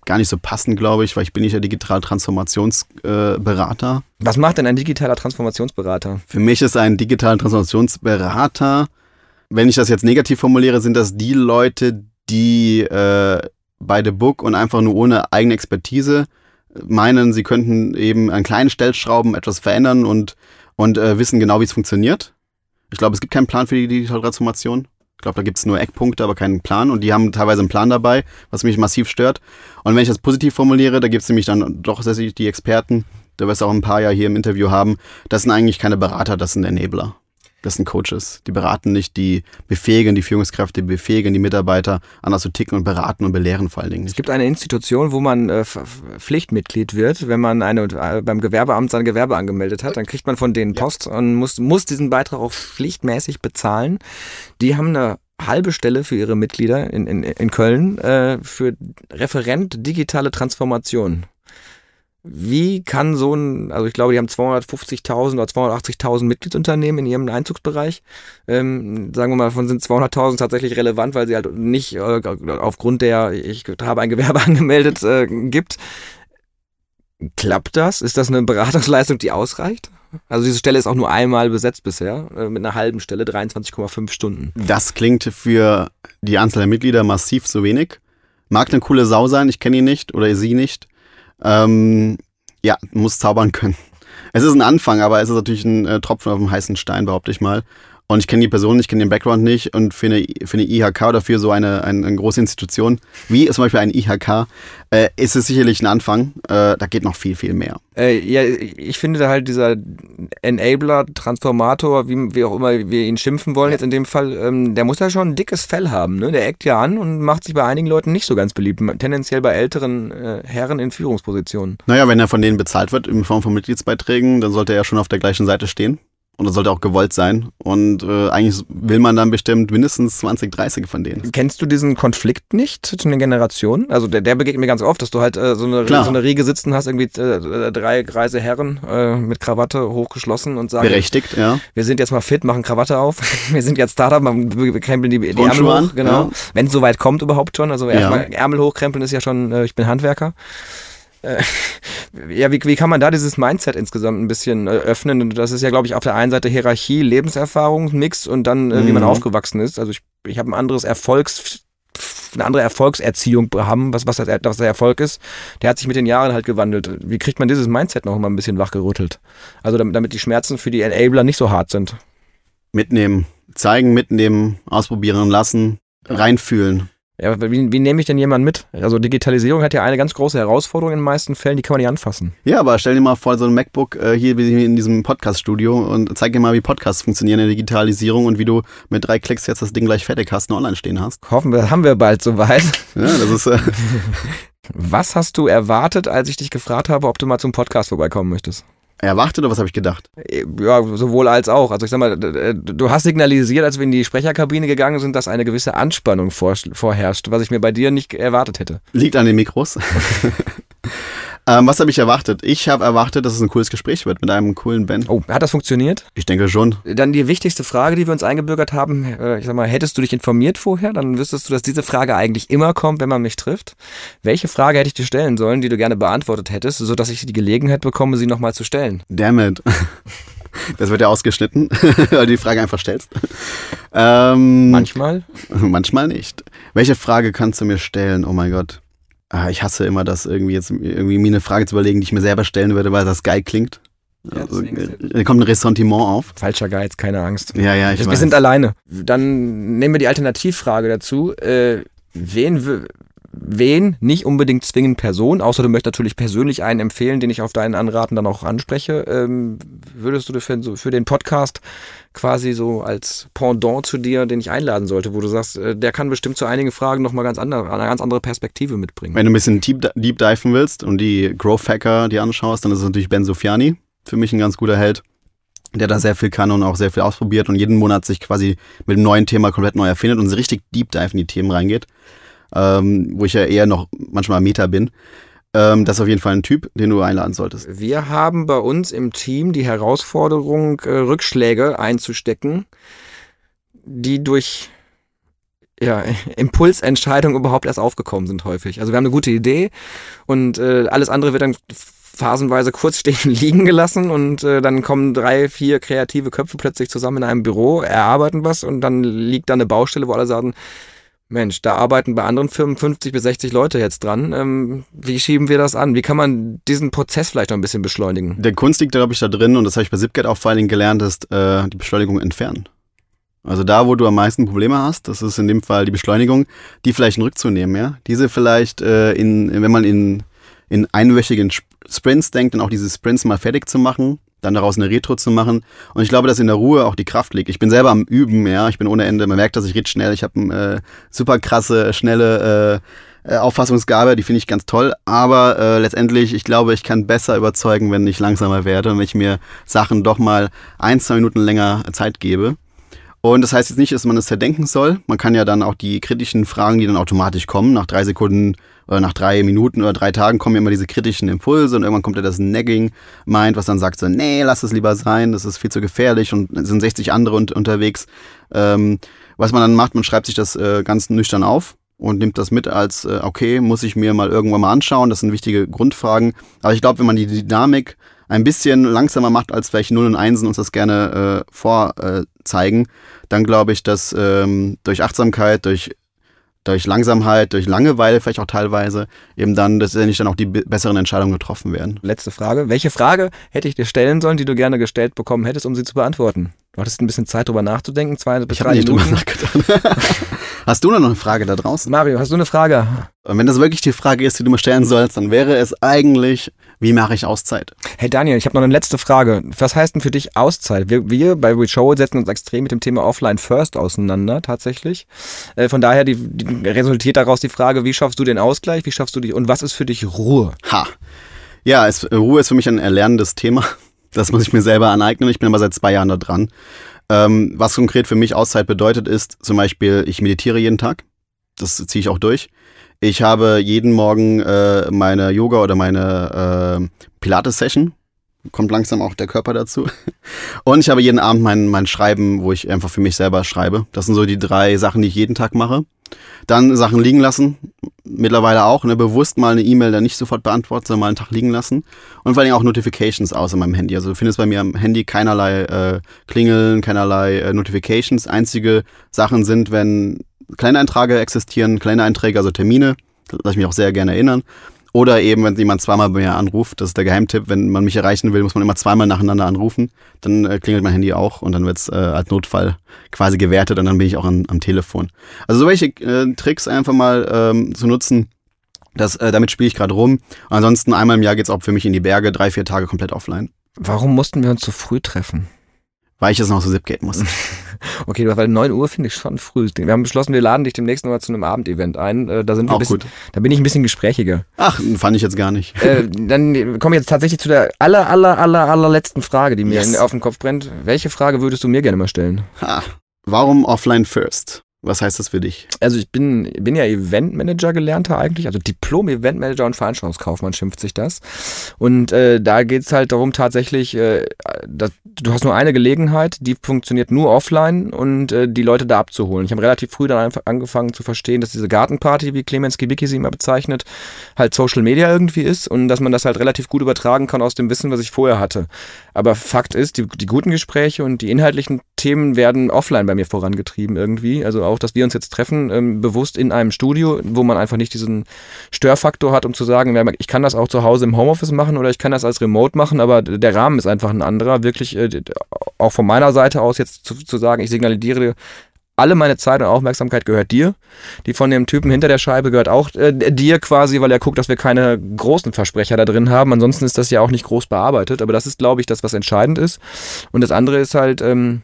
gar nicht so passend, glaube ich, weil ich bin nicht der digitale Transformationsberater. Äh, Was macht denn ein digitaler Transformationsberater? Für mich ist ein digitaler Transformationsberater, wenn ich das jetzt negativ formuliere, sind das die Leute, die äh, bei The Book und einfach nur ohne eigene Expertise meinen, sie könnten eben an kleinen Stellschrauben etwas verändern und, und äh, wissen genau, wie es funktioniert. Ich glaube, es gibt keinen Plan für die digitale Transformation. Ich glaube, da gibt es nur Eckpunkte, aber keinen Plan. Und die haben teilweise einen Plan dabei, was mich massiv stört. Und wenn ich das positiv formuliere, da gibt es nämlich dann doch tatsächlich die Experten, da wirst du auch ein paar ja hier im Interview haben. Das sind eigentlich keine Berater, das sind Enabler. Das sind Coaches. Die beraten nicht, die befähigen die Führungskräfte, die befähigen die Mitarbeiter, anders zu ticken und beraten und belehren vor allen Dingen. Es gibt eine Institution, wo man äh, Pflichtmitglied wird, wenn man eine, äh, beim Gewerbeamt sein Gewerbe angemeldet hat. Dann kriegt man von denen Post ja. und muss, muss diesen Beitrag auch pflichtmäßig bezahlen. Die haben eine halbe Stelle für ihre Mitglieder in, in, in Köln äh, für Referent digitale Transformation. Wie kann so ein, also ich glaube, die haben 250.000 oder 280.000 Mitgliedsunternehmen in ihrem Einzugsbereich. Ähm, sagen wir mal, davon sind 200.000 tatsächlich relevant, weil sie halt nicht äh, aufgrund der, ich habe ein Gewerbe angemeldet, äh, gibt. Klappt das? Ist das eine Beratungsleistung, die ausreicht? Also diese Stelle ist auch nur einmal besetzt bisher, äh, mit einer halben Stelle, 23,5 Stunden. Das klingt für die Anzahl der Mitglieder massiv zu wenig. Mag eine coole Sau sein, ich kenne ihn nicht oder sie nicht. Ähm, ja, muss zaubern können. Es ist ein Anfang, aber es ist natürlich ein äh, Tropfen auf dem heißen Stein, behaupte ich mal. Und ich kenne die Person nicht, kenne den Background nicht. Und für eine, für eine IHK oder für so eine, eine, eine große Institution wie zum Beispiel ein IHK äh, ist es sicherlich ein Anfang. Äh, da geht noch viel, viel mehr. Äh, ja, ich finde da halt dieser Enabler, Transformator, wie, wie auch immer wir ihn schimpfen wollen, jetzt in dem Fall, ähm, der muss ja schon ein dickes Fell haben. Ne? Der eckt ja an und macht sich bei einigen Leuten nicht so ganz beliebt. Tendenziell bei älteren äh, Herren in Führungspositionen. Naja, wenn er von denen bezahlt wird in Form von Mitgliedsbeiträgen, dann sollte er ja schon auf der gleichen Seite stehen. Und das sollte auch gewollt sein. Und äh, eigentlich will man dann bestimmt mindestens 20, 30 von denen. Kennst du diesen Konflikt nicht zwischen den Generationen? Also der, der begegnet mir ganz oft, dass du halt äh, so, eine, so eine Riege sitzen hast, irgendwie äh, drei greise Herren äh, mit Krawatte hochgeschlossen und sagen... Berechtigt, ja. Wir sind jetzt mal fit, machen Krawatte auf. wir sind jetzt Startup, wir krempeln die, die Ärmel hoch. Genau. Ja. Wenn es soweit kommt überhaupt schon. Also erstmal ja. Ärmel hochkrempeln ist ja schon, äh, ich bin Handwerker. Äh, ja, wie, wie kann man da dieses Mindset insgesamt ein bisschen äh, öffnen? Das ist ja, glaube ich, auf der einen Seite Hierarchie, Lebenserfahrung, Mix und dann, äh, wie man Mhm. aufgewachsen ist. Also ich, ich habe ein anderes Erfolgs eine andere Erfolgserziehung haben, was, was, das, was der Erfolg ist, der hat sich mit den Jahren halt gewandelt. Wie kriegt man dieses Mindset noch mal ein bisschen wachgerüttelt? Also damit, damit die Schmerzen für die Enabler nicht so hart sind. Mitnehmen, zeigen, mitnehmen, ausprobieren lassen, reinfühlen. Ja, wie, wie nehme ich denn jemanden mit? Also Digitalisierung hat ja eine ganz große Herausforderung in den meisten Fällen, die kann man nicht anfassen. Ja, aber stell dir mal vor, so ein MacBook äh, hier in diesem Podcast-Studio und zeig dir mal, wie Podcasts funktionieren in der Digitalisierung und wie du mit drei Klicks jetzt das Ding gleich fertig hast und online stehen hast. Hoffen wir, haben wir bald soweit. Ja, das ist, äh, Was hast du erwartet, als ich dich gefragt habe, ob du mal zum Podcast vorbeikommen möchtest? Erwartet oder was habe ich gedacht? Ja, sowohl als auch. Also ich sag mal, du hast signalisiert, als wir in die Sprecherkabine gegangen sind, dass eine gewisse Anspannung vor, vorherrscht, was ich mir bei dir nicht erwartet hätte. Liegt an den Mikros. ähm, was habe ich erwartet? Ich habe erwartet, dass es ein cooles Gespräch wird mit einem coolen Ben. Oh, hat das funktioniert? Ich denke schon. Dann die wichtigste Frage, die wir uns eingebürgert haben, äh, ich sag mal, hättest du dich informiert vorher, dann wüsstest du, dass diese Frage eigentlich immer kommt, wenn man mich trifft. Welche Frage hätte ich dir stellen sollen, die du gerne beantwortet hättest, sodass ich die Gelegenheit bekomme, sie nochmal zu stellen? Damn it. Das wird ja ausgeschnitten, weil du die Frage einfach stellst. Ähm, Manchmal? Manchmal nicht. Welche Frage kannst du mir stellen? Oh mein Gott. Ah, ich hasse immer das irgendwie jetzt irgendwie mir eine Frage zu überlegen, die ich mir selber stellen würde, weil das geil klingt. Ja, Also, ist- da kommt ein Ressentiment auf. Falscher Geiz, keine Angst. Ja, ja, ich wir weiß. sind alleine. Dann nehmen wir die Alternativfrage dazu. Äh, wen, wen, nicht unbedingt zwingend Person, außer du möchtest natürlich persönlich einen empfehlen, den ich auf deinen Anraten dann auch anspreche, ähm, würdest du für, für den Podcast quasi so als Pendant zu dir, den ich einladen sollte, wo du sagst, äh, der kann bestimmt zu einigen Fragen nochmal ganz andere, eine ganz andere Perspektive mitbringen. Wenn du ein bisschen deep, deep diven willst und die Growth Hacker dir anschaust, dann ist es natürlich Ben Sofiani. Für mich ein ganz guter Held, der da sehr viel kann und auch sehr viel ausprobiert und jeden Monat sich quasi mit einem neuen Thema komplett neu erfindet und so richtig deep dive in die Themen reingeht. Ähm, wo ich ja eher noch manchmal Meta bin. Ähm, das ist auf jeden Fall ein Typ, den du einladen solltest. Wir haben bei uns im Team die Herausforderung, äh, Rückschläge einzustecken, die durch ja, Impulsentscheidungen überhaupt erst aufgekommen sind häufig. Also wir haben eine gute Idee und äh, alles andere wird dann phasenweise kurz stehen liegen gelassen und äh, dann kommen drei, vier kreative Köpfe plötzlich zusammen in einem Büro, erarbeiten was und dann liegt da eine Baustelle, wo alle sagen, Mensch, da arbeiten bei anderen Firmen 50 bis 60 Leute jetzt dran. Ähm, wie schieben wir das an? Wie kann man diesen Prozess vielleicht noch ein bisschen beschleunigen? Der Kunst liegt, glaube ich, da drin, und das habe ich bei Zipcat auch vor allen Dingen gelernt, ist äh, die Beschleunigung entfernen. Also da, wo du am meisten Probleme hast, das ist in dem Fall die Beschleunigung, die vielleicht rückzunehmen, ja. Diese vielleicht, äh, in, wenn man in, in einwöchigen Sp- Sprints denkt, dann auch diese Sprints mal fertig zu machen, dann daraus eine Retro zu machen. Und ich glaube, dass in der Ruhe auch die Kraft liegt. Ich bin selber am Üben, ja. Ich bin ohne Ende. Man merkt, dass ich rede schnell. Ich habe eine äh, super krasse, schnelle äh, äh, Auffassungsgabe, die finde ich ganz toll. Aber äh, letztendlich, ich glaube, ich kann besser überzeugen, wenn ich langsamer werde und wenn ich mir Sachen doch mal ein, zwei Minuten länger Zeit gebe. Und das heißt jetzt nicht, dass man es zerdenken soll. Man kann ja dann auch die kritischen Fragen, die dann automatisch kommen, nach drei Sekunden oder nach drei Minuten oder drei Tagen kommen immer diese kritischen Impulse und irgendwann kommt ja das Nagging Mind, was dann sagt so, nee, lass es lieber sein, das ist viel zu gefährlich und sind 60 andere un unterwegs. Ähm, was man dann macht, man schreibt sich das äh, ganz nüchtern auf und nimmt das mit als, äh, okay, muss ich mir mal irgendwann mal anschauen, das sind wichtige Grundfragen. Aber ich glaube, wenn man die Dynamik ein bisschen langsamer macht, als vielleicht Null und Einsen uns das gerne äh, vorzeigen, dann glaube ich, dass ähm, durch Achtsamkeit, durch, durch Langsamkeit, durch Langeweile vielleicht auch teilweise, eben dann letztendlich dann auch die be- besseren Entscheidungen getroffen werden. Letzte Frage. Welche Frage hätte ich dir stellen sollen, die du gerne gestellt bekommen hättest, um sie zu beantworten? Du hattest ein bisschen Zeit, drüber nachzudenken, zwei bis Ich habe drei nicht drüber Minuten. nachgedacht. Hast du noch eine Frage da draußen? Mario, hast du eine Frage? Und wenn das wirklich die Frage ist, die du mir stellen sollst, dann wäre es eigentlich, wie mache ich Auszeit? Hey Daniel, ich habe noch eine letzte Frage. Was heißt denn für dich Auszeit? Wir, wir bei We Show setzen uns extrem mit dem Thema Offline First auseinander, tatsächlich. Äh, von daher die, die, resultiert daraus die Frage, wie schaffst du den Ausgleich, wie schaffst du dich und was ist für dich Ruhe? Ha. Ja, es, Ruhe ist für mich ein erlernendes Thema. Das muss ich mir selber aneignen. Ich bin aber seit zwei Jahren da dran. Ähm, was konkret für mich Auszeit bedeutet, ist zum Beispiel, ich meditiere jeden Tag. Das ziehe ich auch durch. Ich habe jeden Morgen äh, meine Yoga oder meine äh, Pilates-Session. Kommt langsam auch der Körper dazu. Und ich habe jeden Abend mein, mein Schreiben, wo ich einfach für mich selber schreibe. Das sind so die drei Sachen, die ich jeden Tag mache. Dann Sachen liegen lassen, mittlerweile auch, ne, bewusst mal eine E-Mail dann nicht sofort beantworten, sondern mal einen Tag liegen lassen. Und vor allem auch Notifications aus in meinem Handy. Also du findest bei mir am Handy keinerlei äh, Klingeln, keinerlei äh, Notifications. Einzige Sachen sind, wenn kleine Einträge existieren, kleine Einträge, also Termine, lasse ich mich auch sehr gerne erinnern. Oder eben, wenn jemand zweimal bei mir anruft, das ist der Geheimtipp, wenn man mich erreichen will, muss man immer zweimal nacheinander anrufen. Dann äh, klingelt mein Handy auch und dann wird es äh, als Notfall quasi gewertet und dann bin ich auch an, am Telefon. Also solche äh, Tricks einfach mal ähm, zu nutzen, das, äh, damit spiele ich gerade rum. Und ansonsten einmal im Jahr geht es auch für mich in die Berge, drei, vier Tage komplett offline. Warum mussten wir uns so früh treffen? Weil ich jetzt noch zu Zipgate muss. okay, weil 9 Uhr finde ich schon früh. Wir haben beschlossen, wir laden dich demnächst nochmal zu einem Abendevent ein. Äh, da sind wir Auch bisschen, gut. Da bin ich ein bisschen gesprächiger. Ach, fand ich jetzt gar nicht. Äh, dann komme ich jetzt tatsächlich zu der aller, aller, aller, allerletzten Frage, die mir Yes. auf den Kopf brennt. Welche Frage würdest du mir gerne mal stellen? Ha. Warum offline first? Was heißt das für dich? Also ich bin, bin ja Eventmanager gelernter eigentlich, also Diplom-Eventmanager und Veranstaltungskaufmann schimpft sich das. Und äh, da geht es halt darum tatsächlich, äh, dass, du hast nur eine Gelegenheit, die funktioniert nur offline und äh, die Leute da abzuholen. Ich habe relativ früh dann einfach angefangen zu verstehen, dass diese Gartenparty, wie Clemens Gebicki sie immer bezeichnet, halt Social Media irgendwie ist und dass man das halt relativ gut übertragen kann aus dem Wissen, was ich vorher hatte. Aber Fakt ist, die, die guten Gespräche und die inhaltlichen Themen werden offline bei mir vorangetrieben irgendwie. Also auch, dass wir uns jetzt treffen, ähm, bewusst in einem Studio, wo man einfach nicht diesen Störfaktor hat, um zu sagen, ich kann das auch zu Hause im Homeoffice machen oder ich kann das als Remote machen, aber der Rahmen ist einfach ein anderer. Wirklich äh, auch von meiner Seite aus jetzt zu, zu sagen, ich signalisiere alle meine Zeit und Aufmerksamkeit gehört dir. Die von dem Typen hinter der Scheibe gehört auch äh, dir quasi, weil er guckt, dass wir keine großen Versprecher da drin haben. Ansonsten ist das ja auch nicht groß bearbeitet. Aber das ist, glaube ich, das, was entscheidend ist. Und das andere ist halt, ähm,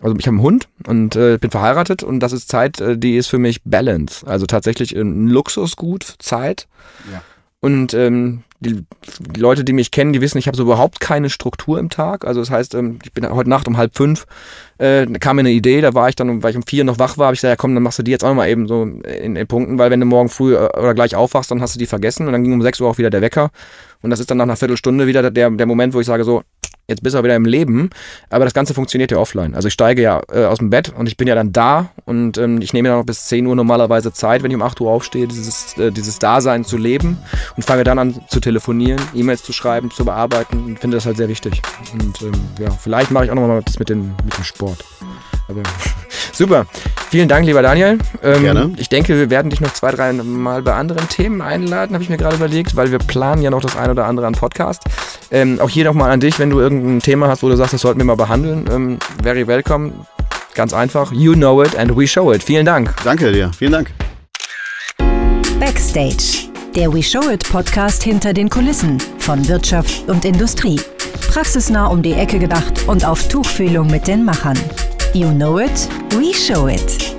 also ich habe einen Hund und äh, bin verheiratet und das ist Zeit, äh, die ist für mich Balance. Also tatsächlich ein Luxusgut, Zeit. Ja. Und ähm, die, die Leute, die mich kennen, die wissen, ich habe so überhaupt keine Struktur im Tag. Also das heißt, ähm, ich bin heute Nacht um halb fünf, äh, kam mir eine Idee, da war ich dann, weil ich um vier noch wach war, habe ich gesagt, ja komm, dann machst du die jetzt auch noch mal eben so in, in Punkten, weil wenn du morgen früh äh, oder gleich aufwachst, dann hast du die vergessen und dann ging um sechs Uhr auch wieder der Wecker. Und das ist dann nach einer Viertelstunde wieder der, der Moment, wo ich sage so, jetzt bist du wieder im Leben. Aber das Ganze funktioniert ja offline. Also ich steige ja äh, aus dem Bett und ich bin ja dann da und ähm, ich nehme dann noch bis 10 Uhr normalerweise Zeit, wenn ich um 8 Uhr aufstehe, dieses, äh, dieses Dasein zu leben und fange dann an zu telefonieren, E-Mails zu schreiben, zu bearbeiten und finde das halt sehr wichtig. Und ähm, ja, vielleicht mache ich auch nochmal das mit, den, mit dem Sport. Aber super. Vielen Dank, lieber Daniel. Ähm, Gerne. Ich denke, wir werden dich noch zwei, drei Mal bei anderen Themen einladen, habe ich mir gerade überlegt, weil wir planen ja noch das ein oder andere an Podcast. Ähm, auch hier nochmal an dich, wenn du irgendein Thema hast, wo du sagst, das sollten wir mal behandeln. Ähm, very welcome. Ganz einfach. You know it and we show it. Vielen Dank. Danke dir. Vielen Dank. Backstage. Der We Show It Podcast hinter den Kulissen von Wirtschaft und Industrie. Praxisnah um die Ecke gedacht und auf Tuchfühlung mit den Machern. You know it, we show it.